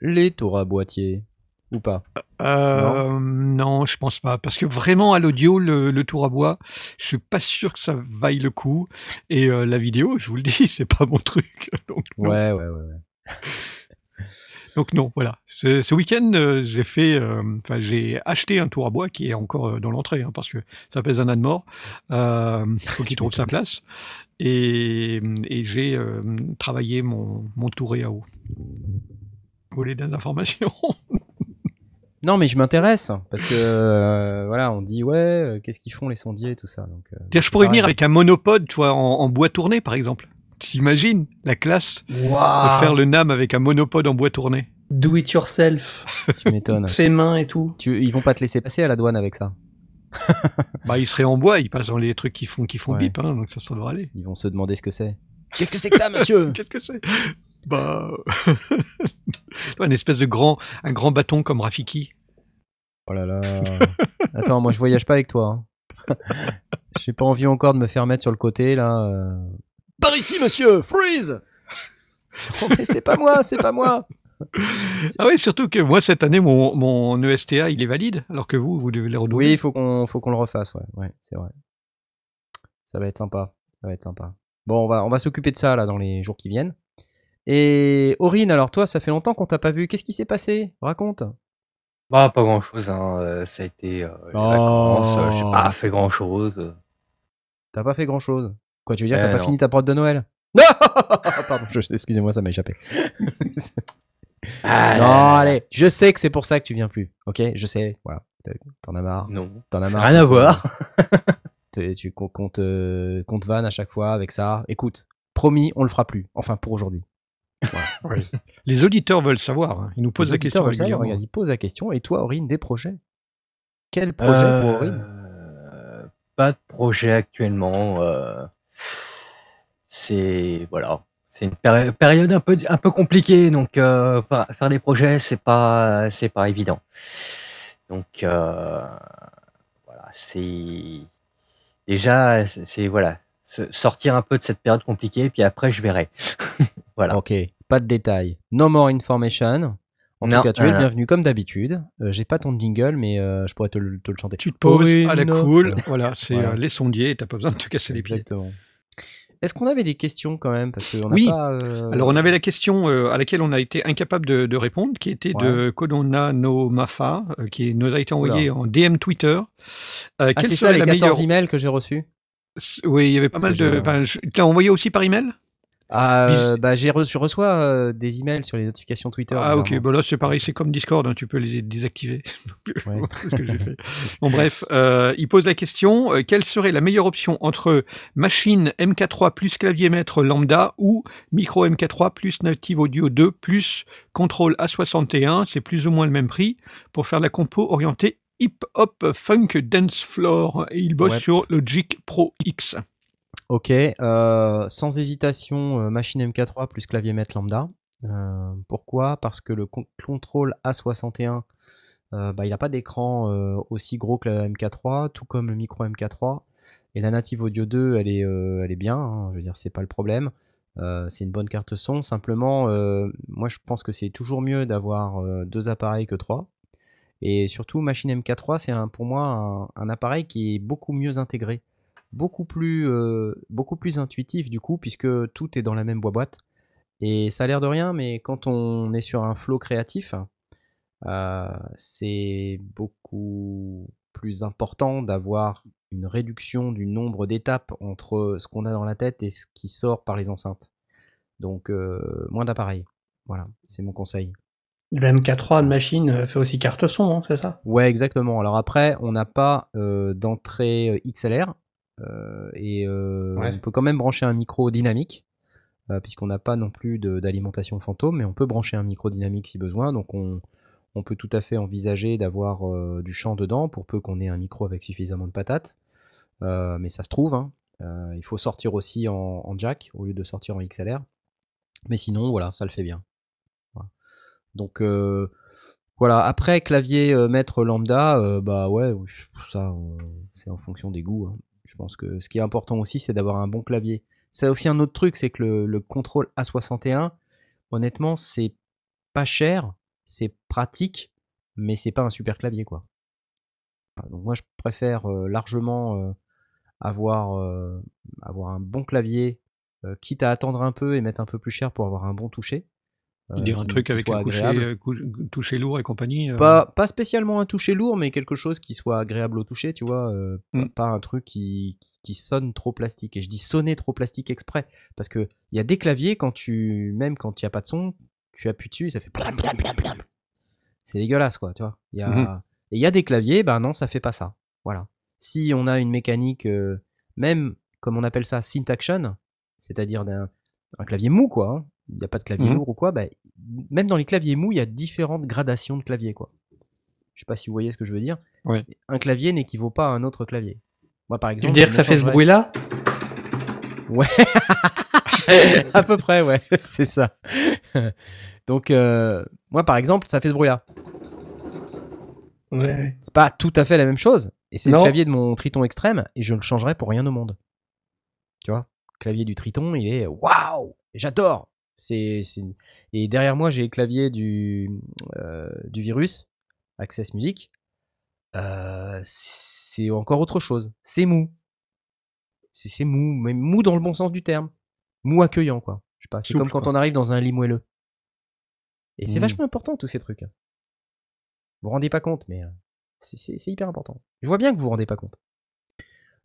les tours à boîtier ou pas? Euh, non? je pense pas. Parce que vraiment, à l'audio, le, le tour à bois, je suis pas sûr que ça vaille le coup. Et euh, la vidéo, je vous le dis, c'est pas mon truc. Donc. Ouais, ouais, ouais. ouais. Donc non, voilà. Ce, ce week-end, euh, j'ai fait, enfin, j'ai acheté un tour à bois qui est encore dans l'entrée, hein, parce que ça pèse un âne mort. Faut qu'il trouve sa place. Et, et j'ai travaillé mon, mon touret à eau. Vous voulez des informations? Non, mais je m'intéresse parce que euh, voilà, on dit ouais, euh, qu'est-ce qu'ils font les sondiers et tout ça. Donc, euh, Tiens, je pourrais pareil. venir avec un monopode, tu vois, en, en bois tourné, par exemple. T'imagines la classe de faire le NAM avec un monopode en bois tourné Do it yourself, Tu m'étonnes. fait main et tout. Tu- ils vont pas te laisser passer à la douane avec ça. Bah, il serait en bois, il passe dans les trucs qui font, qui font Ouais. bip, hein, donc ça, ça devrait aller. Ils vont se demander ce que c'est. Qu'est-ce que c'est que ça, monsieur? Qu'est-ce que c'est? Bah, une espèce de grand, un grand bâton comme Rafiki. Oh là là. Attends, moi je voyage pas avec toi. hein. J'ai pas envie encore de me faire mettre sur le côté là. euh. Par ici, monsieur Freeze Oh, mais c'est pas moi, c'est pas moi. Ah oui, surtout que moi cette année mon, mon ESTA il est valide, alors que vous vous devez les Oui, renouveler. il faut qu'on faut qu'on le refasse, ouais, ouais, c'est vrai. Ça va être sympa, ça va être sympa. Bon, on va on va s'occuper de ça là dans les jours qui viennent. Et Aurine, alors toi, ça fait longtemps qu'on t'a pas vu. Qu'est-ce qui s'est passé? Raconte. Bah, pas grand chose, hein. euh, ça a été euh, les Oh. vacances, euh, j'ai pas fait grand chose. T'as pas fait grand chose. Quoi, tu veux dire, t'as Eh pas non. fini ta prod de Noël? Non Pardon, je- excusez-moi, ça m'a échappé. non, allez, je sais que c'est pour ça que tu viens plus. Ok, je sais. Voilà, t'en as marre. Non, T'en as marre. rien à qu'on te- voir. te- tu qu'on qu'on te, qu'on te vanne à chaque fois avec ça. Écoute, promis, on le fera plus. Enfin, pour aujourd'hui. Ouais. Les auditeurs veulent savoir, hein. ils nous posent Les la question auditeurs veulent savoir, régulièrement. regarde, ils posent la question. Et toi, Aurine, des projets? Quel projet pour Aurine? Euh, Pas de projet actuellement. euh, C'est voilà, c'est une péri- période un peu un peu compliquée, donc euh, fa- faire des projets c'est pas c'est pas évident. Donc euh, voilà, c'est déjà c'est voilà sortir un peu de cette période compliquée, puis après je verrai. voilà. Ok, pas de détails. No more information. En Non, tout cas, tu es le euh, bienvenu comme d'habitude. Euh, J'ai pas ton jingle, mais euh, je pourrais te, le- te le chanter. Tu te poses à la cool, Voilà. c'est Voilà. euh, les sondiers, t'as pas besoin de te casser les pieds. Exactement. Est-ce qu'on avait des questions quand même? Parce Oui. pas. euh, Alors on avait la question euh, à laquelle on a été incapable de, de répondre, qui était de Kodona no Mafa, euh, qui nous a été envoyée en DM Twitter. Euh, Ah, quelle c'est ça, les la 14 meilleure emails que j'ai reçus Oui, il y avait pas mal de. enfin, je- Tu l'as envoyé aussi par email? Ah, Bis- euh, bah, j'ai reçu, reçois euh, des emails sur les notifications Twitter. Ah ok, bah là c'est pareil, c'est comme Discord, hein, tu peux les désactiver. Ouais. c'est ce que j'ai fait. Bon bref, euh, il pose la question, euh, quelle serait la meilleure option entre machine MK3 plus clavier maître lambda ou micro MK3 plus native audio 2 plus contrôle A61, c'est plus ou moins le même prix, pour faire la compo orientée hip-hop funk dance floor, et il bosse Ouais. sur Logic Pro X. Ok, euh, sans hésitation, euh, machine MK3 plus clavier maître lambda. Euh, pourquoi? Parce que le con- contrôle A61, euh, bah, il n'a pas d'écran aussi gros que la MK3, tout comme le micro MK3. Et la native audio 2, elle est, elle est bien, hein, je veux dire, c'est pas le problème. C'est une bonne carte son. Simplement, moi je pense que c'est toujours mieux d'avoir deux appareils que trois. Et surtout, machine MK3, c'est pour moi un, un appareil qui est beaucoup mieux intégré beaucoup plus, euh, beaucoup plus intuitif du coup, puisque tout est dans la même boîte. Et ça a l'air de rien, mais quand on est sur un flow créatif, euh, c'est beaucoup plus important d'avoir une réduction du nombre d'étapes entre ce qu'on a dans la tête et ce qui sort par les enceintes. Donc euh, moins d'appareils. Voilà, c'est mon conseil. Le MK3 de machine euh, fait aussi carte son, hein, c'est ça? Ouais, exactement. Alors après, on n'a pas euh, d'entrée euh, XLR euh, et euh, Ouais. on peut quand même brancher un micro dynamique puisqu'on n'a pas non plus d'alimentation fantôme, mais on peut brancher un micro dynamique si besoin. Donc on, on peut tout à fait envisager d'avoir du chant dedans pour peu qu'on ait un micro avec suffisamment de patates. Mais ça se trouve, hein. Il faut sortir aussi en, en jack au lieu de sortir en XLR. Mais sinon, voilà, ça le fait bien. Donc euh, voilà, après clavier euh, maître lambda, euh, bah ouais, ça c'est en fonction des goûts. hein. Je pense que ce qui est important aussi, c'est d'avoir un bon clavier. C'est aussi un autre truc, c'est que le, le contrôle A61, honnêtement, c'est pas cher, c'est pratique, mais c'est pas un super clavier quoi. Donc moi je préfère largement avoir, avoir un bon clavier, quitte à attendre un peu et mettre un peu plus cher pour avoir un bon toucher. Euh, Dire un qui- truc avec un coucher, euh, cou- toucher lourd et compagnie. euh, Pas, pas spécialement un toucher lourd, mais quelque chose qui soit agréable au toucher, tu vois. pas- Mm. pas, un truc qui, qui sonne trop plastique. Et je dis sonner trop plastique exprès. Parce que il y a des claviers, quand tu, même quand il n'y a pas de son, tu appuies dessus et ça fait blam blam blam blam. C'est dégueulasse, quoi, tu vois. Il y a, Mhm. Et il y a des claviers, ben non, ça fait pas ça. Voilà. Si on a une mécanique, euh, même comme on appelle ça, synth action, c'est-à-dire d'un un clavier mou, quoi. hein, Il n'y a pas de clavier Mhm. lourd ou quoi. bah, même dans les claviers mous, il y a différentes gradations de clavier, quoi. Je sais pas si vous voyez ce que je veux dire. Un clavier n'équivaut pas à un autre clavier. Moi, par Tu exemple. veux dire que ça fait ce bruit-là? Ouais. à peu près, ouais. C'est ça. Donc, euh, moi, par exemple, ça fait ce bruit-là. Ouais. C'est pas tout à fait la même chose. Et c'est le clavier de mon Triton extrême et je le changerais pour rien au monde. Tu vois, le clavier du Triton, il est waouh, j'adore. C'est et derrière moi j'ai le clavier du euh, du virus Access Music. Euh, c'est encore autre chose. C'est mou. C'est mou, mais mou dans le bon sens du terme. Mou accueillant quoi. Je sais pas. C'est comme quand quoi. on arrive dans un lit moelleux. Et c'est Mm. vachement important tous ces trucs. Vous vous rendez pas compte, mais euh, c'est- c'est c'est hyper important. Je vois bien que vous vous rendez pas compte.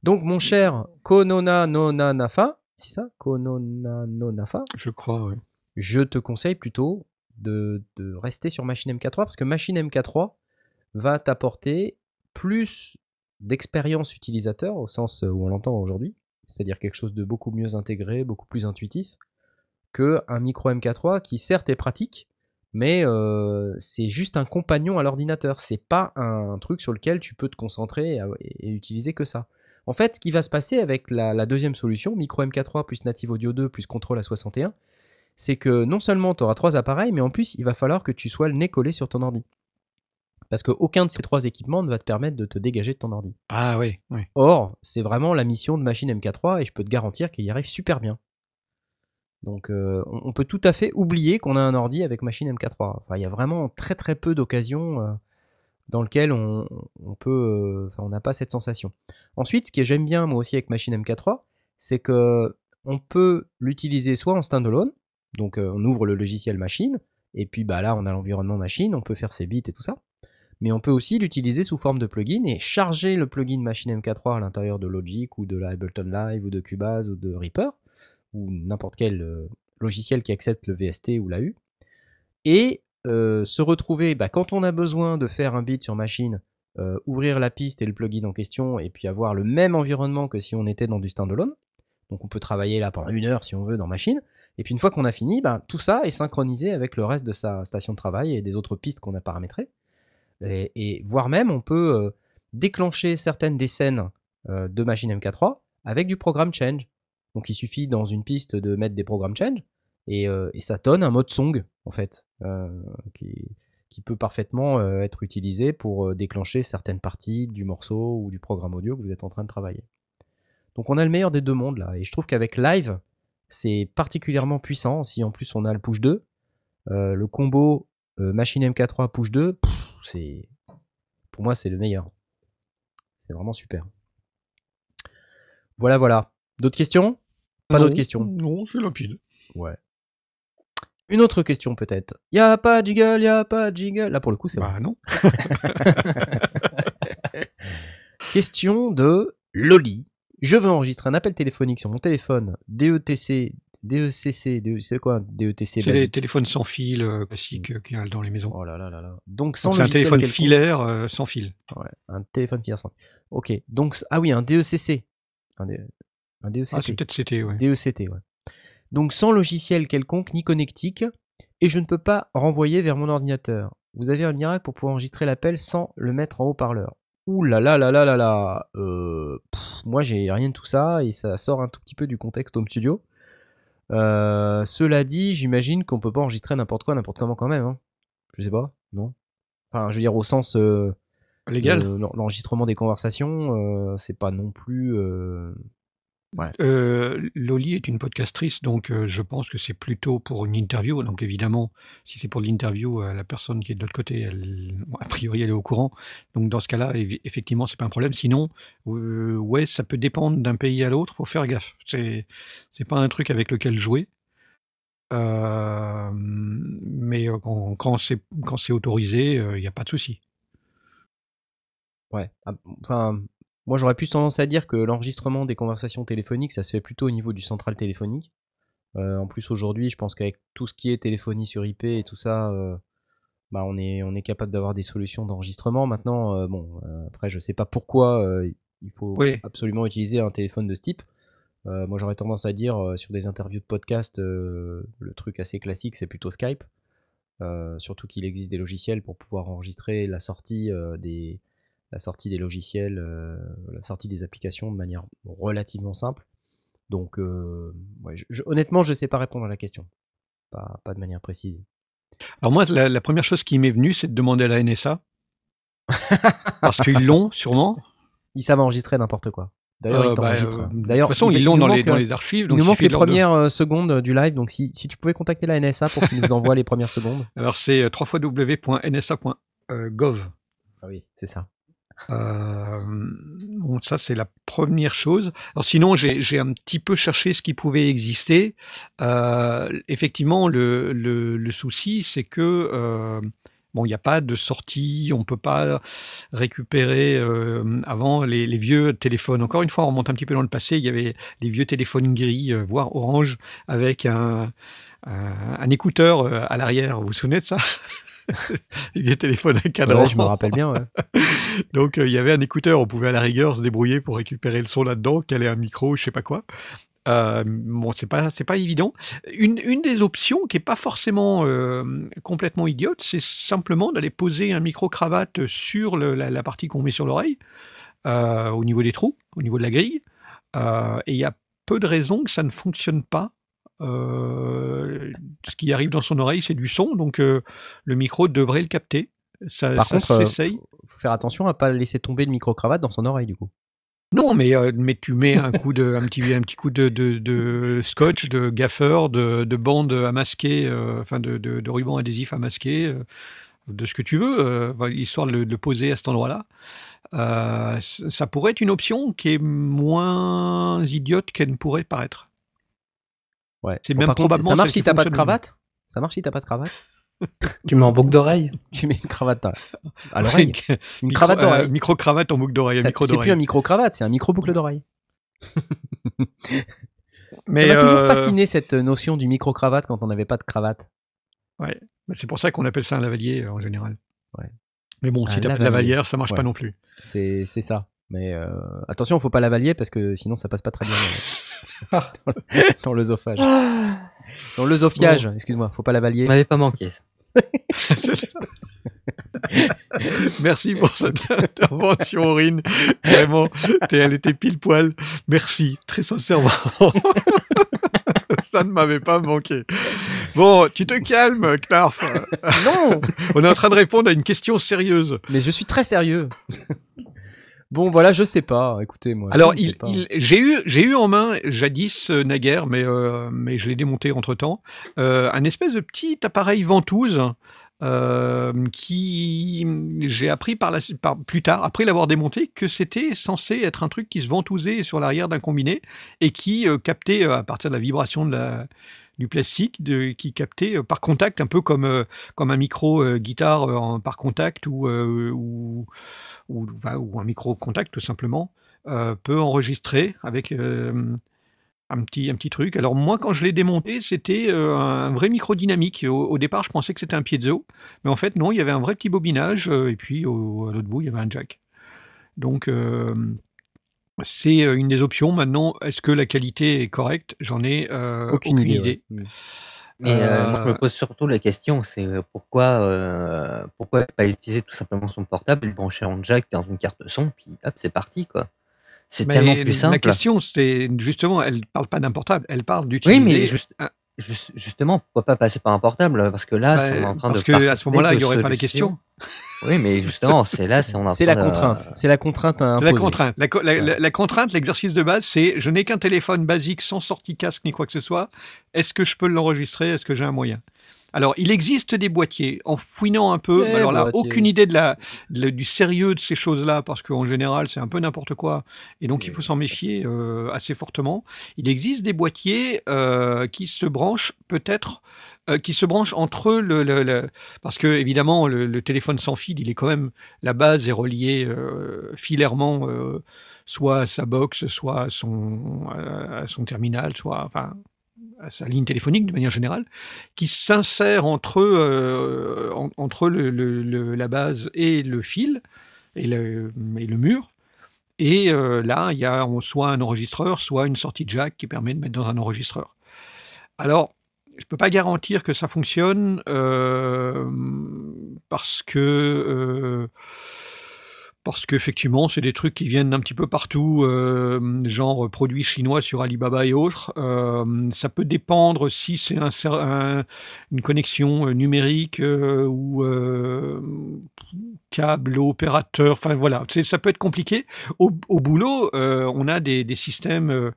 Donc, mon cher Konona Nona Nafa, c'est ça Konona no Nafa, Je crois, ouais. je te conseille plutôt de, de rester sur Machine MK3 parce que Machine MK3 va t'apporter plus d'expérience utilisateur au sens où on l'entend aujourd'hui, c'est-à-dire quelque chose de beaucoup mieux intégré, beaucoup plus intuitif que un micro MK3 qui certes est pratique, mais euh, c'est juste un compagnon à l'ordinateur. C'est pas un truc sur lequel tu peux te concentrer et, et utiliser que ça. En fait, ce qui va se passer avec la, la deuxième solution, micro MK3 plus Native Audio 2 plus contrôle A61, c'est que non seulement tu auras trois appareils, mais en plus il va falloir que tu sois le nez collé sur ton ordi. Parce qu'aucun de ces trois équipements ne va te permettre de te dégager de ton ordi. Ah oui, oui. Or, c'est vraiment la mission de machine MK3 et je peux te garantir qu'il y arrive super bien. Donc euh, on, on peut tout à fait oublier qu'on a un ordi avec machine MK3. Enfin, il y a vraiment très très peu d'occasions euh, dans lesquelles on, peut, euh, n'a pas cette sensation. Ensuite, ce que j'aime bien moi aussi avec machine MK3, c'est que on peut l'utiliser soit en standalone, donc euh, on ouvre le logiciel machine, et puis bah là on a l'environnement machine, on peut faire ses bits et tout ça. Mais on peut aussi l'utiliser sous forme de plugin et charger le plugin machine MK3 à l'intérieur de Logic ou de Ableton Live ou de Cubase ou de Reaper ou n'importe quel euh, logiciel qui accepte le VST ou l'AU. Et euh, se retrouver, bah, quand on a besoin de faire un beat sur machine, euh, ouvrir la piste et le plugin en question et puis avoir le même environnement que si on était dans du standalone. Donc on peut travailler là pendant une heure si on veut dans machine. Et puis une fois qu'on a fini, bah, tout ça est synchronisé avec le reste de sa station de travail et des autres pistes qu'on a paramétrées. Et, voire même, on peut euh, déclencher certaines des scènes de machine MK3 avec du programme change. Donc il suffit dans une piste de mettre des programmes change et, euh, et ça donne un mode song en fait euh, qui, qui peut parfaitement euh, être utilisé pour déclencher certaines parties du morceau ou du programme audio que vous êtes en train de travailler. Donc on a le meilleur des deux mondes là. Et je trouve qu'avec live c'est particulièrement puissant. Si en plus on a le push 2 euh, le combo euh, machine MK3 push 2 pff, c'est pour moi c'est le meilleur. C'est vraiment super. Voilà voilà. D'autres questions? Pas d'autres questions. Non, c'est limpide. ouais une autre question peut-être y a pas de jiggle y a pas de jiggle là pour le coup c'est Bah non. Question de Loli. Je veux enregistrer un appel téléphonique sur mon téléphone E DETC, DECC, DE c'est quoi un DETC C'est les téléphones sans fil euh, classiques euh, qu'il y a dans les maisons. Oh là là là là. Donc sans Donc, C'est un téléphone quelconque. filaire euh, sans fil. Ouais, un téléphone filaire sans. Ok, donc ah oui, un DECC. Un, D- un DECT. Ah, c'est peut-être CT, ouais. DECT, ouais. Donc sans logiciel quelconque ni connectique, et je ne peux pas renvoyer vers mon ordinateur. Vous avez un miracle pour pouvoir enregistrer l'appel sans le mettre en haut-parleur. Ouh là là là là là là euh, pff, Moi, j'ai rien de tout ça et ça sort un tout petit peu du contexte Home Studio. Euh, cela dit, j'imagine qu'on peut pas enregistrer n'importe quoi, n'importe comment quand même. Hein. Je sais pas, non? Enfin, je veux dire, au sens. euh, Légal. l'en- L'enregistrement des conversations, c'est pas non plus. Euh, Euh, Loli est une podcastrice, donc euh, je pense que c'est plutôt pour une interview. Donc évidemment, si c'est pour l'interview, euh, la personne qui est de l'autre côté, elle, bon, a priori, elle est au courant. Donc dans ce cas-là, effectivement, c'est pas un problème. Sinon, ouais, ça peut dépendre d'un pays à l'autre. Faut faire gaffe. C'est c'est pas un truc avec lequel jouer. Mais quand, quand c'est quand c'est autorisé, il n'y a pas de souci. Ouais. Ah, Enfin, moi j'aurais plus tendance à dire que l'enregistrement des conversations téléphoniques, ça se fait plutôt au niveau du central téléphonique. Euh, en plus aujourd'hui, je pense qu'avec tout ce qui est téléphonie sur IP et tout ça, euh, bah on est on est capable d'avoir des solutions d'enregistrement. Maintenant, euh, bon, après je sais pas pourquoi il faut Oui. absolument utiliser un téléphone de ce type. Moi j'aurais tendance à dire sur des interviews de podcast, le truc assez classique, c'est plutôt Skype. Surtout qu'il existe des logiciels pour pouvoir enregistrer la sortie des la sortie des logiciels, euh, la sortie des applications de manière relativement simple. Donc, euh, ouais, je- je- honnêtement, je sais pas répondre à la question, pas, pas de manière précise. Alors moi, la, la première chose qui m'est venue, c'est de demander à la NSA. Parce qu'ils l'ont, sûrement. Ils savent enregistrer n'importe quoi. D'ailleurs, Euh, ils bah, euh, de toute façon, il- ils il l'ont nous dans, les, manque, dans les archives. Il Donc nous il manque suffit les de- premières secondes du live, donc si, si tu pouvais contacter la NSA pour qu'ils nous envoient les premières secondes. Alors c'est www.nsa.gov. Ah oui, c'est ça. Euh, bon, ça c'est la première chose. Alors sinon, j'ai un petit peu cherché ce qui pouvait exister. Euh, effectivement, le, le, le souci, c'est que euh, bon, il n'y a pas de sortie, on peut pas récupérer euh, avant les, les vieux téléphones. Encore une fois, on remonte un petit peu dans le passé. Il y avait les vieux téléphones gris, euh, voire orange, avec un, un, un écouteur euh, à l'arrière. Vous vous souvenez de ça? Les vieux téléphones à cadran. Ouais, je me rappelle bien. ouais. Donc euh, il y avait un écouteur, on pouvait à la rigueur se débrouiller pour récupérer le son là-dedans, caler un micro, je sais pas quoi. Euh, bon, c'est pas c'est pas évident. Une, une des options qui est pas forcément euh, complètement idiote, c'est simplement d'aller poser un micro cravate sur le- la, la partie qu'on met sur l'oreille, euh, au niveau des trous, au niveau de la grille. Et il y a peu de raisons que ça ne fonctionne pas. Euh, ce qui arrive dans son oreille, c'est du son, donc euh, le micro devrait le capter. Ça, Par ça contre, euh, s'essaye. faut faire attention à pas laisser tomber le micro-cravate dans son oreille, du coup. Non, mais, euh, mais tu mets un coup de, un petit, un petit coup de, de, de scotch, de gaffeur, de, de bande à masquer, euh, enfin de, de, ruban adhésif à masquer, euh, de ce que tu veux, histoire de le, poser à cet endroit-là. Ça pourrait être une option qui est moins idiote qu'elle ne pourrait paraître. Ouais. C'est Bon, même contre, probablement Ça marche si t'as pas de cravate? Ça marche si t'as pas de cravate? Tu mets en boucle d'oreille? Tu mets une cravate à, à l'oreille. Une Micro- cravate d'oreille. euh, micro-cravate en boucle d'oreille, C'est plus un micro-cravate, c'est un micro-boucle d'oreille. Mais, ça m'a toujours euh, fasciné cette notion du micro-cravate quand on n'avait pas de cravate. Ouais. Bah, C'est pour ça qu'on appelle ça un lavalier euh, en général. Ouais. Mais bon, Un si t'as pas de lavalier. lavalière, ça marche Ouais. pas non plus. C'est c'est ça. Mais euh, attention, faut pas lavalier parce que sinon ça passe pas très bien dans le- dans le- dans l'œsophage. Dans l'œsophiage, excuse-moi, faut pas lavalier. m'avait pas manqué. ça. Merci pour cette intervention, Aurine. Vraiment, elle était pile poil. Merci, très sincèrement. Ça ne m'avait pas manqué. Bon, tu te calmes, Knarf. Non On est en train de répondre à une question sérieuse. Mais je suis très sérieux. Bon, voilà, je sais pas. Écoutez, moi. Alors, il, il- j'ai eu, j'ai eu en main jadis euh, naguère, mais euh, mais je l'ai démonté entre temps, un espèce de petit appareil ventouse. euh, qui j'ai appris par la, par, plus tard, après l'avoir démonté, que c'était censé être un truc qui se ventousait sur l'arrière d'un combiné et qui euh, captait euh, à partir de la vibration de la, du plastique, qui captait euh, par contact, un peu comme, euh, comme un micro euh, guitare par contact ou, ou, ou, un micro contact tout simplement, peut enregistrer avec un, petit, un petit truc. Alors moi quand je l'ai démonté, c'était un vrai micro dynamique. Au, départ je pensais que c'était un piezo, mais en fait non, il y avait un vrai petit bobinage et puis à l'autre bout il y avait un jack. Donc c'est une des options. Maintenant, est-ce que la qualité est correcte? J'en ai euh, aucune, idée. ouais. Mm. Mais euh, moi, je me Euh, pose surtout la question, c'est pourquoi, euh, pourquoi pas utiliser tout simplement son portable, le brancher en jack dans une carte son, puis hop, c'est parti, quoi. C'est tellement plus la simple. question, c'est justement, elle parle pas d'un portable, elle parle Oui, mais d'utiliser juste- un- Just- justement, pourquoi pas passer par un portable? Parce que là, bah, on est en train parce de. que à ce moment-là, il de n'y aurait pas les questions. Oui, mais justement, c'est là, c'est on est en C'est train la de- contrainte. C'est la contrainte à C'est la contrainte. La, co- la- la- la contrainte, l'exercice de base, c'est je n'ai qu'un téléphone basique sans sortie casque ni quoi que ce soit. Est-ce que je peux l'enregistrer? Est-ce que j'ai un moyen? Alors, il existe des boîtiers. En fouinant un peu, alors là, boîtiers. aucune idée de la, de- du sérieux de ces choses-là, parce qu'en général, c'est un peu n'importe quoi. Et donc, il faut s'en méfier euh, assez fortement. Il existe des boîtiers euh, qui se branchent peut-être. euh, qui se branchent entre le, le- le- parce que évidemment le, le téléphone sans fil il est quand même la base est reliée euh, filairement euh, soit à sa box, soit à son, à son terminal, soit enfin, à sa ligne téléphonique de manière générale, qui s'insère entre, euh, en- entre la base et le fil et le, mur. Et euh, là, il y a soit un enregistreur, soit une sortie jack qui permet de mettre dans un enregistreur. Alors, je ne peux pas garantir que ça fonctionne euh, parce que parce qu'effectivement, c'est des trucs qui viennent d'un petit peu partout, euh, genre produits chinois sur Alibaba et autres. Euh, ça peut dépendre si c'est un, un- une connexion euh, numérique ou câble opérateur. Enfin voilà, ça peut être compliqué. Au, boulot, on a des, systèmes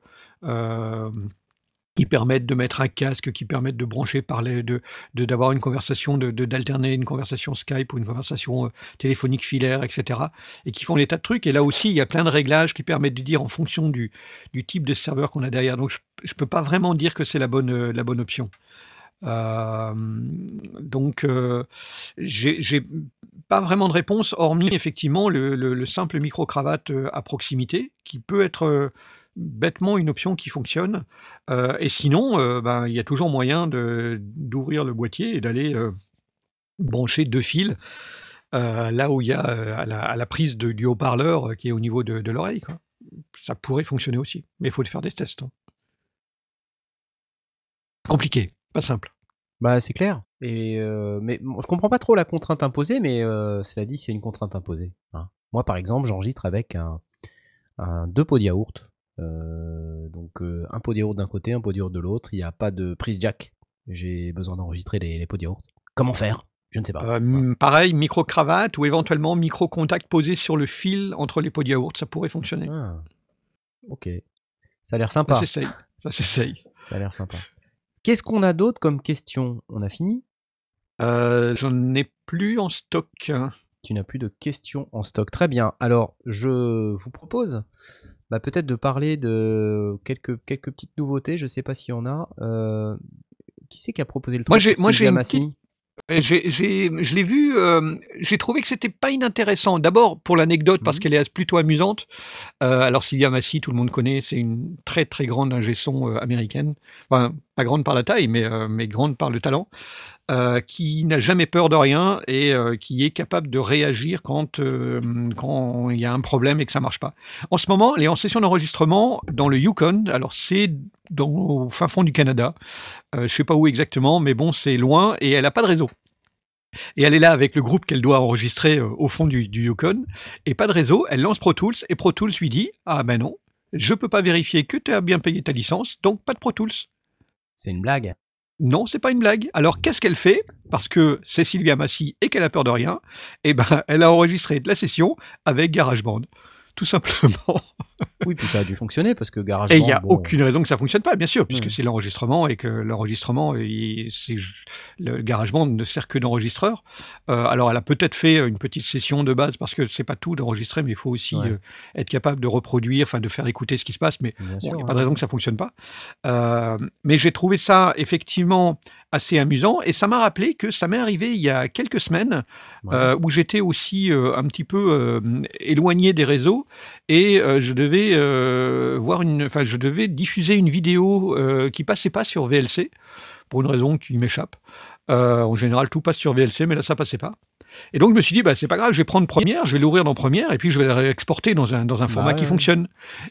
qui permettent de mettre un casque, qui permettent de brancher, parler, de d'avoir une conversation, de d'alterner une conversation Skype ou une conversation euh, téléphonique filaire, etc. Et qui font des tas de trucs. Et là aussi, il y a plein de réglages qui permettent de dire en fonction du, type de serveur qu'on a derrière. Donc, je ne peux pas vraiment dire que c'est la bonne, euh, la bonne option. Euh, donc, euh, j'ai pas vraiment de réponse, hormis effectivement le, le- le simple micro-cravate à proximité, qui peut être bêtement une option qui fonctionne. Euh, et sinon, euh, ben, il y a toujours moyen d'ouvrir le boîtier et d'aller euh, brancher deux fils là où il y a à, la, prise du haut-parleur qui est au niveau de, l'oreille. Ça pourrait fonctionner aussi, mais il faut faire des tests. hein. Compliqué, pas simple. Bah c'est clair. Et mais je comprends pas trop la contrainte imposée, mais cela dit, c'est une contrainte imposée. hein. Moi, par exemple, j'enregistre avec un, un deux pots de yaourt. Euh, donc euh, un pot de yaourt d'un côté, un pot de yaourt de l'autre. Il n'y a pas de prise jack. J'ai besoin d'enregistrer les, les pots de yaourt. Comment faire? Je ne sais pas. Euh, pareil, micro-cravate ou éventuellement micro-contact posé sur le fil entre les pots de yaourt, ça pourrait fonctionner. Ah. Ok. Ça a l'air Ça sympa. s'essaye. Ça s'essaye. Ça a l'air sympa. Qu'est-ce qu'on a d'autre comme question? On a fini? Euh, J'en ai plus en stock. Tu n'as plus de questions en stock. Très bien. Alors, je vous propose bah, peut-être de parler de quelques, quelques petites nouveautés. Je ne sais pas s'il y en a. Euh, qui c'est qui a proposé le truc? Moi, j'ai- moi, j'ai Et j'ai- j'ai- je l'ai vu, euh, j'ai trouvé que c'était pas inintéressant. D'abord pour l'anecdote, parce Mhm. qu'elle est plutôt amusante. Euh, alors Sylvia Massy, tout le monde connaît, c'est une très très grande ingé son euh, américaine. Enfin, pas grande par la taille, mais, euh, mais grande par le talent. euh, qui n'a jamais peur de rien et euh, qui est capable de réagir quand quand il y a un problème et que ça marche pas. En ce moment, elle est en session d'enregistrement dans le Yukon. Alors c'est au fin fond du Canada. Je sais pas où exactement, mais bon, c'est loin et elle a pas de réseau. Et elle est là avec le groupe qu'elle doit enregistrer au fond du, du Yukon, et pas de réseau, elle lance Pro Tools, et Pro Tools lui dit Ah ben non, je peux pas vérifier que tu as bien payé ta licence, donc pas de Pro Tools. C'est une blague. Non, c'est pas une blague. Alors qu'est-ce qu'elle fait? Parce que c'est Sylvia Massy et qu'elle a peur de rien, eh ben elle a enregistré la session avec GarageBand. Tout simplement. Oui, puis ça a dû fonctionner parce que Garage Et il n'y a bon, aucune raison que ça fonctionne pas, bien sûr, puisque c'est l'enregistrement et que l'enregistrement, le GarageBand ne sert que d'enregistreur. Euh, alors, elle a peut-être fait une petite session de base parce que c'est pas tout d'enregistrer, mais il faut aussi Ouais. euh, être capable de reproduire, enfin de faire écouter ce qui se passe. Mais il n'y a pas de raison que ça fonctionne pas. Euh, mais j'ai trouvé ça effectivement assez amusant et ça m'a rappelé que ça m'est arrivé il y a quelques semaines Ouais. où j'étais aussi un petit peu éloigné des réseaux et euh, je devais euh, voir une, enfin je devais diffuser une vidéo euh, qui passait pas sur VLC pour une raison qui m'échappe. Euh, en général, tout passe sur VLC, mais là, ça passait pas. Et donc je me suis dit, bah, c'est pas grave, je vais prendre Première, je vais l'ouvrir dans Première, et puis je vais le réexporter dans un, dans un format qui ouais. fonctionne.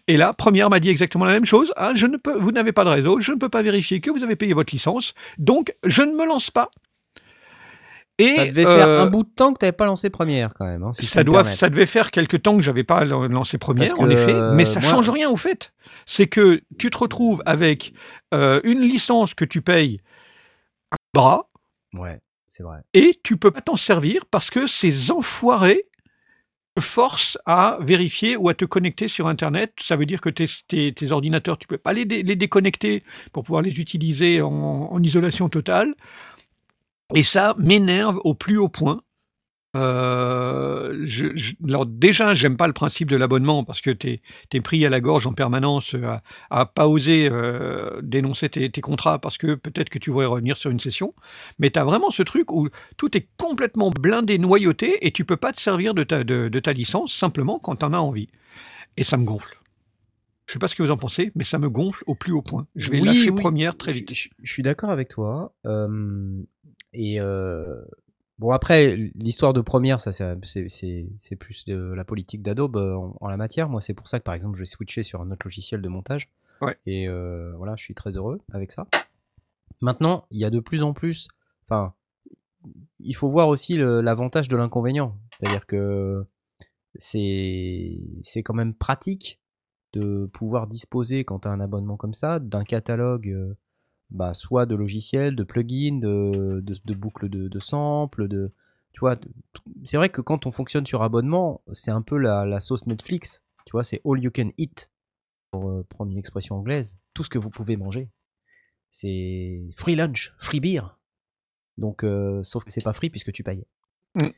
Et là, Première m'a dit exactement la même chose. Ah, je ne peux, vous n'avez pas de réseau, je ne peux pas vérifier que vous avez payé votre licence, donc je ne me lance pas. Et, Ça devait faire euh, un bout de temps que tu n'avais pas lancé première quand même. hein, si ça, doit, devait faire quelque temps que j'avais pas lan- lancé première, en effet, mais ça moi- change rien au fait. C'est que tu te retrouves avec euh, une licence que tu payes un bras Ouais, c'est vrai. et tu peux pas t'en servir parce que ces enfoirés te forcent à vérifier ou à te connecter sur Internet. Ça veut dire que tes, tes- tes ordinateurs, tu peux pas les, dé- les déconnecter pour pouvoir les utiliser en, en isolation totale. Et ça m'énerve au plus haut point. Euh, je, je- alors déjà, j'aime pas le principe de l'abonnement parce que tu es, pris à la gorge en permanence à, à pas oser euh, dénoncer tes, tes contrats parce que peut-être que tu voudrais revenir sur une session. Mais tu as vraiment ce truc où tout est complètement blindé, noyauté et tu peux pas te servir de ta, de, de ta licence simplement quand tu en as envie. Et ça me gonfle. Je sais pas ce que vous en pensez, mais ça me gonfle au plus haut point. Je vais Oui, lâcher oui, première très vite. Je, je suis d'accord avec toi. euh, et euh, bon, après, l'histoire de première, ça, c'est- plus de la politique d'Adobe euh, en, en la matière. Moi, c'est pour ça que, par exemple, je vais switcher sur un autre logiciel de montage. Ouais. Et euh, voilà, je suis très heureux avec ça. Maintenant, il y a de plus en plus. Enfin, il faut voir aussi l'avantage de l'inconvénient. C'est-à-dire que c'est c'est quand même pratique de pouvoir disposer, quand tu as un abonnement comme ça, d'un catalogue, bah, soit de logiciels, de plugins, de, de, de boucles de, de samples, de, tu vois, c'est vrai que quand on fonctionne sur abonnement, c'est un peu la, la sauce Netflix, tu vois, c'est all you can eat, pour euh, prendre une expression anglaise, tout ce que vous pouvez manger. C'est free lunch, free beer. Donc, euh, sauf que c'est pas free puisque tu payes. Mm.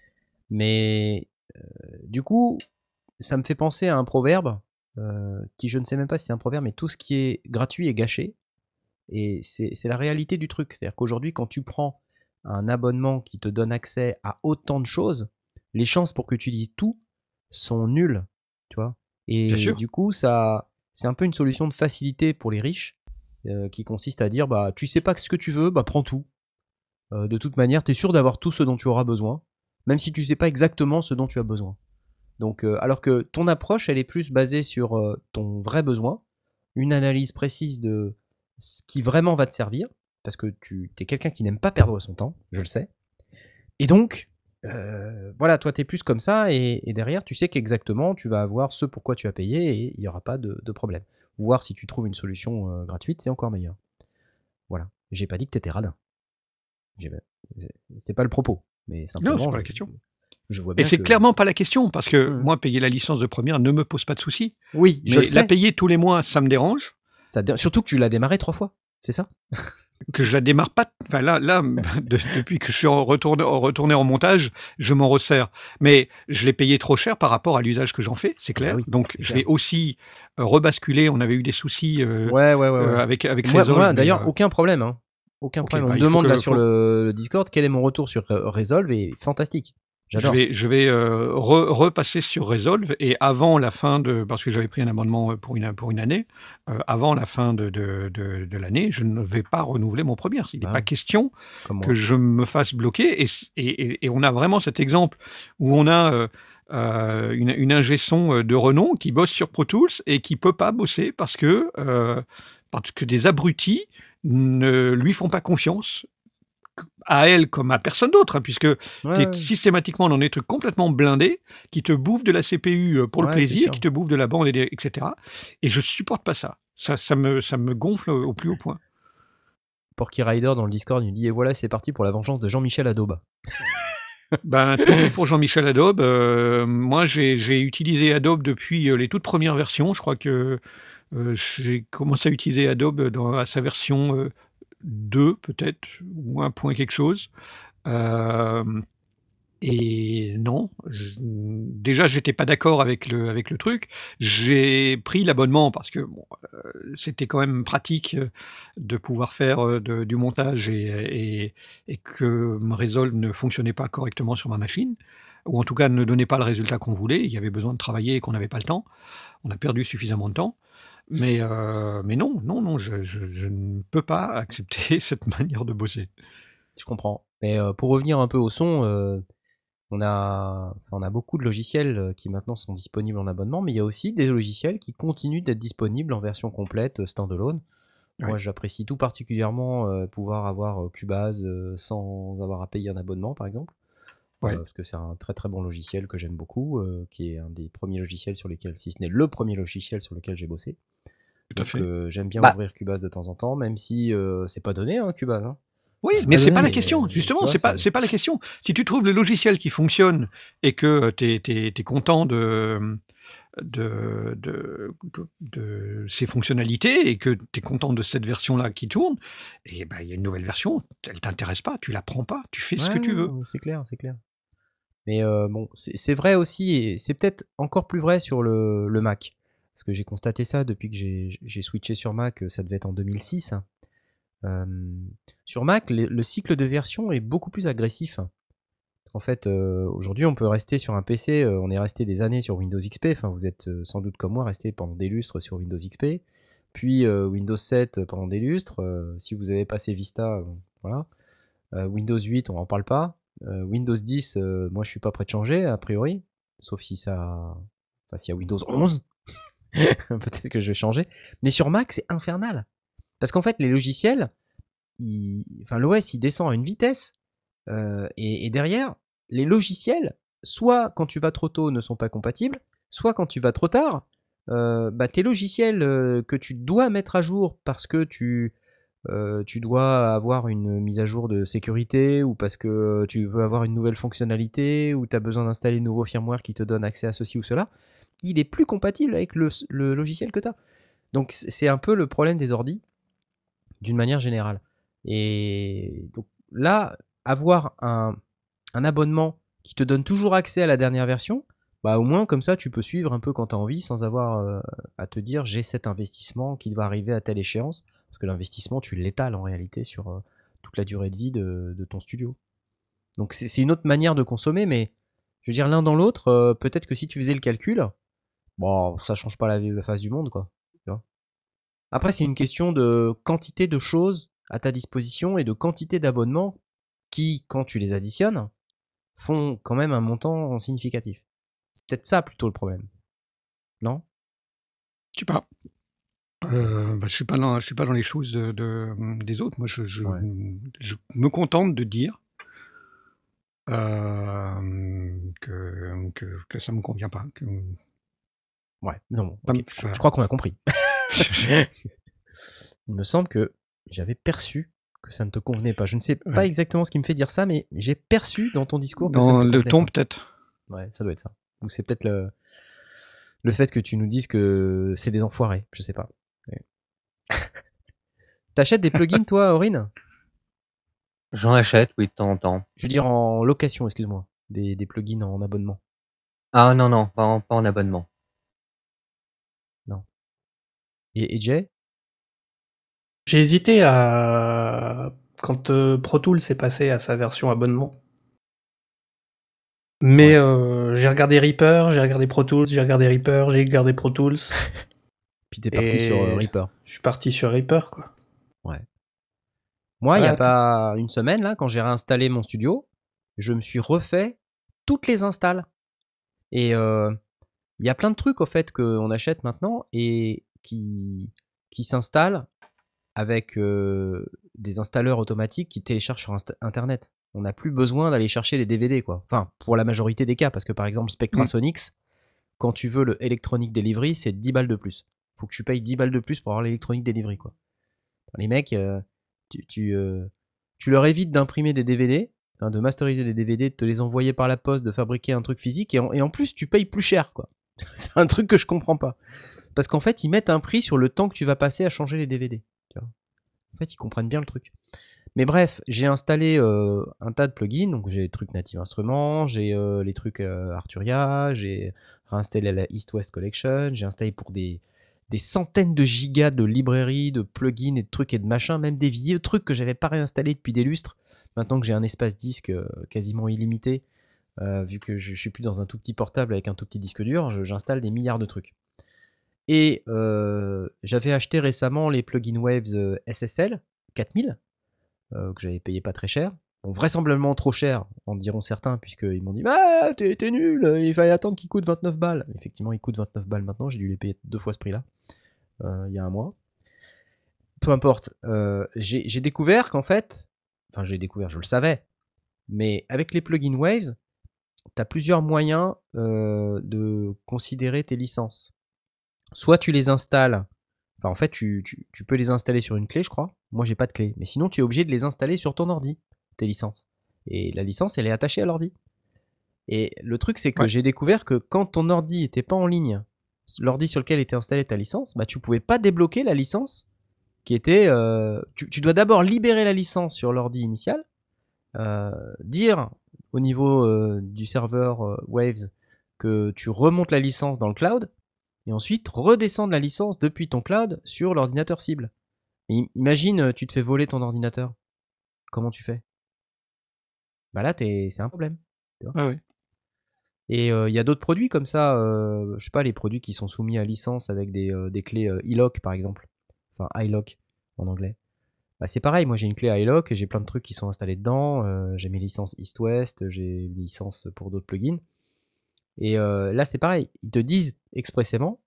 Mais euh, du coup, ça me fait penser à un proverbe euh, qui je ne sais même pas si c'est un proverbe, mais tout ce qui est gratuit est gâché. Et c'est la réalité du truc. C'est-à-dire qu'aujourd'hui, quand tu prends un abonnement qui te donne accès à autant de choses, les chances pour que tu utilises tout sont nulles. Tu vois Et du coup, ça, c'est un peu une solution de facilité pour les riches euh, qui consiste à dire bah, tu sais pas ce que tu veux, bah, prends tout. Euh, de toute manière, tu es sûr d'avoir tout ce dont tu auras besoin, même si tu sais pas exactement ce dont tu as besoin. Donc, euh, alors que ton approche, elle est plus basée sur ton vrai besoin, une analyse précise de ce qui vraiment va te servir, parce que tu es quelqu'un qui n'aime pas perdre son temps, je le sais. Et donc, euh, voilà, toi, tu es plus comme ça, et, et derrière, tu sais qu'exactement, tu vas avoir ce pourquoi tu as payé, et il n'y aura pas de, de problème. Voir si tu trouves une solution euh, gratuite, c'est encore meilleur. Voilà. J'ai pas dit que tu étais radin. C'est- C'était pas le propos, mais simplement. c'est pas la question. Je vois Et bien c'est que- clairement pas la question, parce que Mhm. moi, payer la licence de première ne me pose pas de soucis. Oui, je Mais sais. la payer tous les mois, ça me dérange. Ça Surtout que tu l'as démarré trois fois, c'est ça? Que je la démarre pas. Enfin, là, là de- depuis que je suis en retourné, en retourné en montage, je m'en resserre. Mais je l'ai payé trop cher par rapport à l'usage que j'en fais, c'est clair. Ah oui, Donc, je clair. vais aussi euh, rebasculer. On avait eu des soucis euh, Ouais, ouais, ouais. euh, avec, avec Resolve, d'ailleurs, euh, aucun problème. hein. Aucun problème. bah, On me il faut demande que- là sur faut- le, Discord quel est mon retour sur Resolve et fantastique. Je vais, je vais euh, re- repasser sur Resolve et avant la fin de, parce que j'avais pris un abonnement euh, pour une, pour une année, euh, avant la fin de, de, de, de l'année, je ne vais pas renouveler mon premier. Il n'est Bah pas question que je me fasse bloquer. Et, et- et on a vraiment cet exemple où on a euh, euh, une, une ingé son euh, de renom qui bosse sur Pro Tools et qui peut pas bosser parce que, euh, parce que des abrutis ne lui font pas confiance à elle comme à personne d'autre, hein, puisque Ouais, es systématiquement dans des trucs complètement blindés qui te bouffent de la CPU euh, pour Ouais, le plaisir, qui te bouffent de la bande, etc. Et je supporte pas ça. Ça, ça, me, ça me gonfle au plus haut point. Porky Rider dans le Discord, il dit Et voilà, c'est parti pour la vengeance de Jean-Michel Adobe. Ben, pour Jean-Michel Adobe. euh, moi, j'ai utilisé Adobe depuis euh, les toutes premières versions. Je crois que euh, j'ai commencé à utiliser Adobe dans, à sa version euh, 2, peut-être, ou un point quelque chose. Euh, et non, je- déjà, j'étais pas d'accord avec le, avec le truc. J'ai pris l'abonnement parce que bon, euh, c'était quand même pratique euh, de pouvoir faire du montage et, et, et que Resolve ne fonctionnait pas correctement sur ma machine, ou en tout cas ne donnait pas le résultat qu'on voulait. Il y avait besoin de travailler et qu'on n'avait pas le temps. On a perdu suffisamment de temps. Mais, euh, mais non, non, non, je, je- je ne peux pas accepter cette manière de bosser. Je comprends. Mais euh, pour revenir un peu au son, euh, On a, on a beaucoup de logiciels qui maintenant sont disponibles en abonnement, mais il y a aussi des logiciels qui continuent d'être disponibles en version complète, standalone. Moi, Ouais. j'apprécie tout particulièrement pouvoir avoir Cubase sans avoir à payer un abonnement, par exemple. Ouais. Euh, parce que c'est un très très bon logiciel que j'aime beaucoup, euh, qui est un des premiers logiciels sur lesquels, si ce n'est le premier logiciel sur lequel j'ai bossé. Tout à Donc fait. euh, j'aime bien Bah. ouvrir Cubase de temps en temps, même si euh, c'est pas donné, hein, Cubase. hein. Oui, mais c'est pas la question. euh, Justement, c'est pas c'est- pas la question. Si tu trouves le logiciel qui fonctionne et que tu es, content de, de, de, de- de ses fonctionnalités et que tu es content de cette version-là qui tourne, et ben il y a une nouvelle version, elle t'intéresse pas, tu la prends pas, tu fais ce que tu veux. C'est clair, c'est clair. Mais euh, bon, c'est c'est vrai aussi, et c'est peut-être encore plus vrai sur le, le Mac. Que j'ai constaté ça depuis que j'ai switché sur Mac, euh, ça devait être en 2006. hein. Sur Mac, le, le cycle de version est beaucoup plus agressif. En fait, euh, aujourd'hui, on peut rester sur un PC, euh, on est resté des années sur Windows XP, enfin vous êtes sans doute comme moi resté pendant des lustres sur Windows XP, puis Windows 7 pendant des lustres, si vous avez passé Vista, voilà. Windows 8, on n'en parle pas. Windows 10, euh, moi je suis pas prêt de changer, a priori, sauf si ça... Enfin, s'il y a Windows 11, peut-être que je vais changer. Mais sur Mac, c'est infernal. Parce qu'en fait, les logiciels, enfin, l'OS, il descend à une vitesse, euh, et, derrière, les logiciels, soit quand tu vas trop tôt, ne sont pas compatibles, soit quand tu vas trop tard, euh, bah, tes logiciels euh, que tu dois mettre à jour parce que tu, tu dois avoir une mise à jour de sécurité ou parce que tu veux avoir une nouvelle fonctionnalité ou tu as besoin d'installer un nouveau firmware qui te donne accès à ceci ou cela, il est plus compatible avec le, logiciel que tu as. Donc c'est un peu le problème des ordis d'une manière générale. Et donc là, avoir un, abonnement qui te donne toujours accès à la dernière version, bah au moins comme ça tu peux suivre un peu quand tu as envie sans avoir euh, à te dire j'ai cet investissement qui va arriver à telle échéance. Parce que l'investissement, tu l'étales en réalité sur euh, toute la durée de vie de, ton studio. Donc c'est c'est une autre manière de consommer, mais je veux dire l'un dans l'autre, euh, peut-être que si tu faisais le calcul, bon, ça change pas la, la face du monde, quoi. tu vois. Après, c'est une question de quantité de choses à ta disposition et de quantité d'abonnements qui, quand tu les additionnes, font quand même un montant significatif. C'est peut-être ça plutôt le problème. Non? Je sais pas. Euh, bah, je suis pas dans, je suis pas dans les choses de, de- des autres. Moi, je, je- Ouais. je me contente de dire euh, que, que, que ça me convient pas. que- Ouais, non, ça Je crois qu'on a compris. Il me semble que j'avais perçu que ça ne te convenait pas. Je ne sais pas Ouais. exactement ce qui me fait dire ça, mais j'ai perçu dans ton discours que ça dans le ton, peut-être. Ouais, ça doit être ça. Ou c'est peut-être le... le fait que tu nous dises que c'est des enfoirés. Je sais pas. Ouais. T'achètes des plugins, toi, Aurine? J'en achète, oui, de temps en temps. Je veux dire en location, excuse-moi. Des, des plugins en abonnement. Ah non, non, pas en, pas en abonnement. Et, et Jay? J'ai hésité à quand euh, Pro Tools est passé à sa version abonnement. Mais euh, j'ai regardé Reaper, j'ai regardé Pro Tools, j'ai regardé Reaper, j'ai regardé Pro Tools. Puis t'es parti sur euh, Reaper. Je suis parti sur Reaper, quoi. Moi, il n'y a Ouais. pas une semaine, là, quand j'ai réinstallé mon studio, je me suis refait toutes les installs. Et euh, il y a plein de trucs, au fait, qu'on achète maintenant et qui, qui s'installent avec euh, des installeurs automatiques qui téléchargent sur Insta- Internet. On n'a plus besoin d'aller chercher les DVD, quoi. Enfin, pour la majorité des cas, parce que par exemple, Spectra Mm. Sonics, quand tu veux le Electronic Delivery, c'est 10 balles de plus. Faut que tu payes 10 balles de plus pour avoir l'Electronic Delivery, quoi. Les mecs, euh, tu, tu, euh, tu leur évites d'imprimer des DVD, hein, de masteriser des DVD, de te les envoyer par la poste, de fabriquer un truc physique, et en, et en plus, tu payes plus cher, quoi. C'est un truc que je comprends pas. Parce qu'en fait, ils mettent un prix sur le temps que tu vas passer à changer les DVD. En fait, ils comprennent bien le truc. Mais bref, j'ai installé euh, un tas de plugins. Donc, j'ai les trucs Native Instruments, j'ai euh, les trucs euh, Arturia, j'ai réinstallé la East West Collection, j'ai installé pour des, centaines de gigas de librairies, de plugins et de trucs et de machins, même des vieux trucs que j'avais pas réinstallés depuis des lustres. Maintenant que j'ai un espace disque quasiment illimité, vu que je, je suis plus dans un tout petit portable avec un tout petit disque dur, j'installe des milliards de trucs. Et euh, j'avais acheté récemment les plugins Waves euh, SSL 4000, euh, que j'avais payé pas très cher. vraisemblablement trop cher, en diront certains, puisqu'ils m'ont dit Bah, t'es nul, il fallait attendre qu'ils coûtent 29 balles. Effectivement, ils coûtent 29 balles maintenant, j'ai dû les payer deux fois ce prix-là, il y a un mois. Peu importe, j'ai découvert qu'en fait, enfin, j'ai découvert, je le savais, mais avec les plugins Waves, tu as plusieurs moyens de considérer tes licences. Soit tu les installes, enfin en fait tu, tu- tu peux les installer sur une clé je crois, moi j'ai pas de clé, mais sinon tu es obligé de les installer sur ton ordi, tes licences. Et la licence elle est attachée à l'ordi. Et le truc c'est que Ouais. j'ai découvert que quand ton ordi était pas en ligne, l'ordi sur lequel était installée ta licence, bah tu pouvais pas débloquer la licence qui était... euh, tu, tu dois d'abord libérer la licence sur l'ordi initial, euh, dire au niveau euh, du serveur Waves que tu remontes la licence dans le cloud et ensuite redescendre la licence depuis ton cloud sur l'ordinateur cible. Imagine, euh, tu te fais voler ton ordinateur. Comment tu fais? Bah là, c'est un problème. Et euh, il y a d'autres produits comme ça, euh, je sais pas, les produits qui sont soumis à licence avec des, euh, des clés iLock par exemple. Enfin, iLock en anglais. Bah, c'est pareil, moi j'ai une clé iLock et j'ai plein de trucs qui sont installés dedans. j'ai mes licences East-West, j'ai une licence pour d'autres plugins. Et euh, là c'est pareil, ils te disent expressément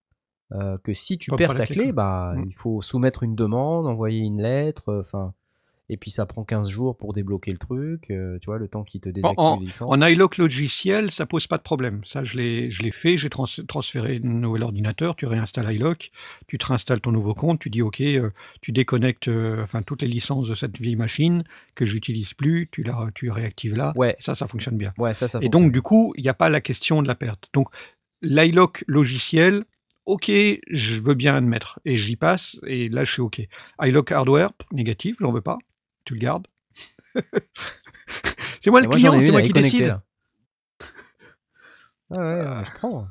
euh, que si tu Pas perds ta clé, bah Mm. il faut soumettre une demande, envoyer une lettre, euh, enfin. Et puis ça prend 15 jours pour débloquer le truc, euh, tu vois, le temps qu'ils te désactivent en- les licences. En iLock logiciel, ça pose pas de problème. Ça, je l'ai, je l'ai fait. J'ai trans- transféré un nouvel ordinateur. Tu réinstalles iLock. Tu te réinstalles ton nouveau compte. Tu dis OK. euh, tu déconnectes, euh, enfin toutes les licences de cette vieille machine que j'utilise plus. Tu la, tu réactives là. Ouais, ça, ça fonctionne bien. ouais, ça, ça Et donc, du coup, il n'y a pas la question de la perte. Donc, l'iLock logiciel, OK, je veux bien admettre. Et j'y passe. Et là, je suis OK. iLock hardware, négatif, j'en veux pas. Tu le gardes. c'est moi le moi, client, c'est moi qui décide. là. Ah ouais, ouais, je prends.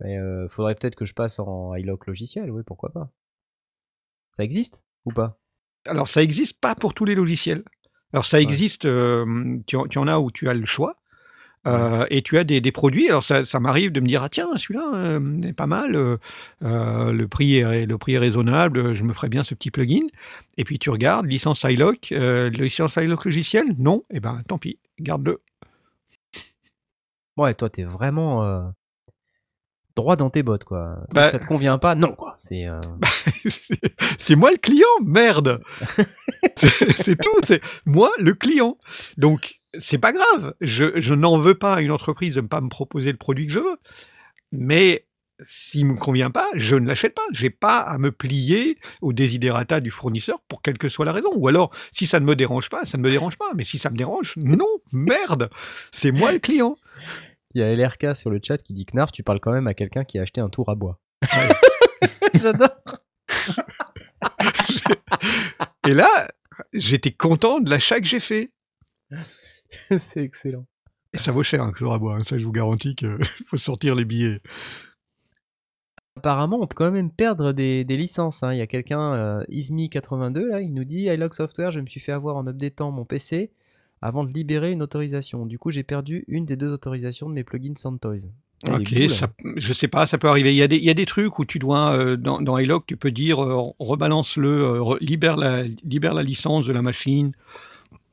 Mais euh, faudrait peut-être que je passe en iLock logiciel, oui, pourquoi pas. Ça existe ou pas? Alors, ça existe pas pour tous les logiciels. Alors, ça existe, euh, tu, tu en as où tu as le choix. Euh, et tu as des, des produits. Alors, ça, ça m'arrive de me dire, ah tiens, celui-là euh, est pas mal, euh, euh, le, prix est, le prix est raisonnable, je me ferais bien ce petit plugin. Et puis, tu regardes, licence iLock, euh, licence iLock logiciel Non, et ben tant pis, garde-le. Ouais, toi, t'es vraiment euh, droit dans tes bottes, quoi. Bah- ça te convient pas Non, quoi. C'est. euh, c'est moi le client, merde. c'est c'est tout. C'est moi le client. Donc c'est pas grave. Je, je n'en veux pas à une entreprise de ne pas me proposer le produit que je veux. Mais s'il me convient pas, je ne l'achète pas. J'ai pas à me plier au desiderata du fournisseur pour quelle que soit la raison. Ou alors, si ça ne me dérange pas, ça ne me dérange pas. Mais si ça me dérange, non, merde. C'est moi le client. Il y a LRK sur le chat qui dit Knarf, tu parles quand même à quelqu'un qui a acheté un tour à bois. J'adore. Et là, j'étais content de l'achat que j'ai fait. C'est excellent. Et ça vaut cher un chlore à bois, hein. ça je vous garantis qu'il faut sortir les billets. Apparemment, on peut quand même perdre des, des licences. hein. Il y a quelqu'un, euh, Ismi82, là, il nous dit iLog Software, je me suis fait avoir en updatant mon PC avant de libérer une autorisation. Du coup, j'ai perdu une des deux autorisations de mes plugins Santoys. Ah, Ok, cool, ça, je sais pas, ça peut arriver. Il y a des, il y a des trucs où tu dois, euh, dans, dans iLock, tu peux dire euh, rebalance-le, euh, re- libère, la, libère la licence de la machine.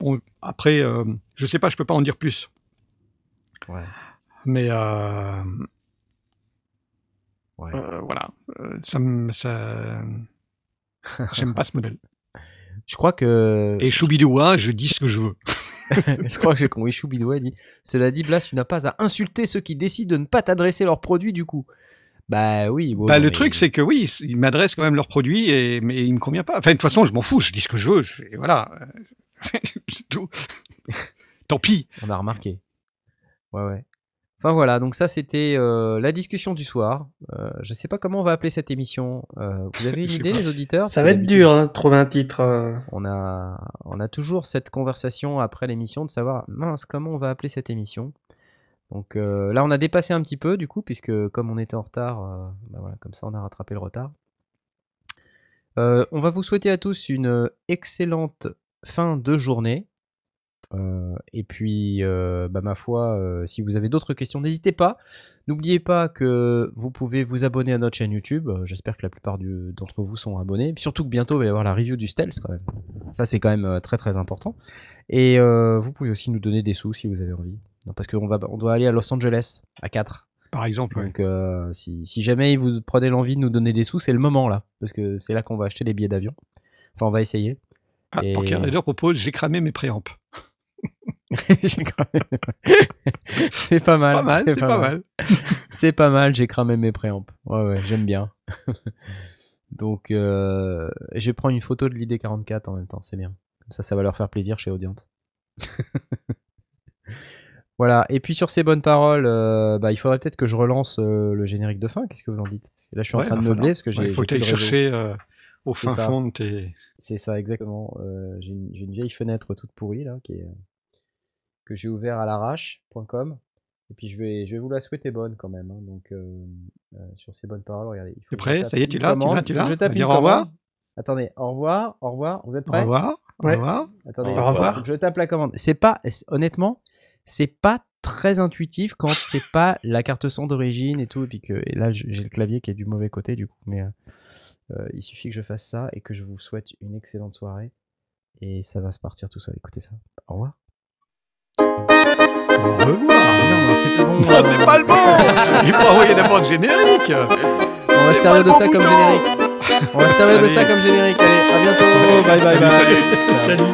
Bon, après, euh, je sais pas, je peux pas en dire plus. Ouais. Mais euh, Ouais. euh, voilà, ça, me- ça, j'aime pas ce modèle. Je crois que. Et choubidoua, je dis ce que je veux. je crois que j'ai compris. Choubidoua dit Cela dit, Blas, tu n'as pas à insulter ceux qui décident de ne pas t'adresser leurs produits du coup. Bah oui. bon, bah, le mais- truc, c'est que oui, ils m'adressent quand même leurs produits, et, mais il me convient pas. Enfin, de toute façon, je m'en fous, je dis ce que je veux. je- voilà. Tant pis. On a remarqué. Ouais, ouais. Enfin voilà, donc ça c'était euh, la discussion du soir. Euh, je sais pas comment on va appeler cette émission. Euh, vous avez une idée, pas. les auditeurs? Ça va être dur hein, de trouver un titre. euh. On a, on a toujours cette conversation après l'émission de savoir, mince, comment on va appeler cette émission. Donc euh, là, on a dépassé un petit peu du coup, puisque comme on était en retard, euh, bah voilà, comme ça on a rattrapé le retard. Euh, on va vous souhaiter à tous une excellente fin de journée. Euh, et puis, euh, bah, ma foi, euh, si vous avez d'autres questions, n'hésitez pas. N'oubliez pas que vous pouvez vous abonner à notre chaîne YouTube. J'espère que la plupart d'entre vous sont abonnés. Puis surtout que bientôt il va y avoir la review du Stealth quand même. Ça, c'est quand même très très important. Et vous pouvez aussi nous donner des sous si vous avez envie. Non, parce qu'on va, on doit aller à Los Angeles à 4. Par exemple. Donc si, si jamais vous prenez l'envie de nous donner des sous, c'est le moment là. Parce que c'est là qu'on va acheter les billets d'avion. Enfin, on va essayer. Ah, Et- Porky Raider propose J'ai cramé mes préamps. C'est pas mal. Pas mal, c'est pas mal. C'est pas mal, j'ai cramé mes préamps. Ouais, ouais, j'aime bien. Donc, euh, je vais prendre une photo de l'ID44 en même temps, c'est bien. Comme ça, ça va leur faire plaisir chez Audiente. voilà, et puis sur ces bonnes paroles, euh, bah, il faudrait peut-être que je relance euh, le générique de fin. Qu'est-ce que vous en dites? Parce que Là, je suis en train de meubler parce que Ouais, j'ai. Il faut que tu ailles chercher euh, au C'est fin ça. fond de tes. C'est ça, exactement. Euh, j'ai une, j'ai une vieille fenêtre toute pourrie là, qui est, que j'ai ouvert à l'arrache.com. Et puis je vais, je vais vous la souhaiter bonne quand même. hein. Donc euh, euh, sur ces bonnes paroles, regardez. T'es que prêt? Ça y est, tu l'as, tu l'as, tu l'as? Je tape dire au revoir. Attendez, au revoir, au revoir. Vous êtes Au prêts? revoir. Au revoir. Attendez, Au revoir. Je tape la commande. C'est pas, honnêtement, c'est pas très intuitif quand c'est pas la carte son d'origine et tout. Et puis que, et là, j'ai le clavier qui est du mauvais côté du coup. Mais euh, euh, il suffit que je fasse ça et que je vous souhaite une excellente soirée. Et ça va se partir tout seul. Écoutez ça. Au revoir. Au Ah, revoir. non, non, c'est pas bon. Non, c'est pas le bon Il faut envoyer d'abord le générique On va servir pas de ça comme générique. On va se servir de ça comme générique. Allez, à bientôt. Bye bye bye. Salut, salut.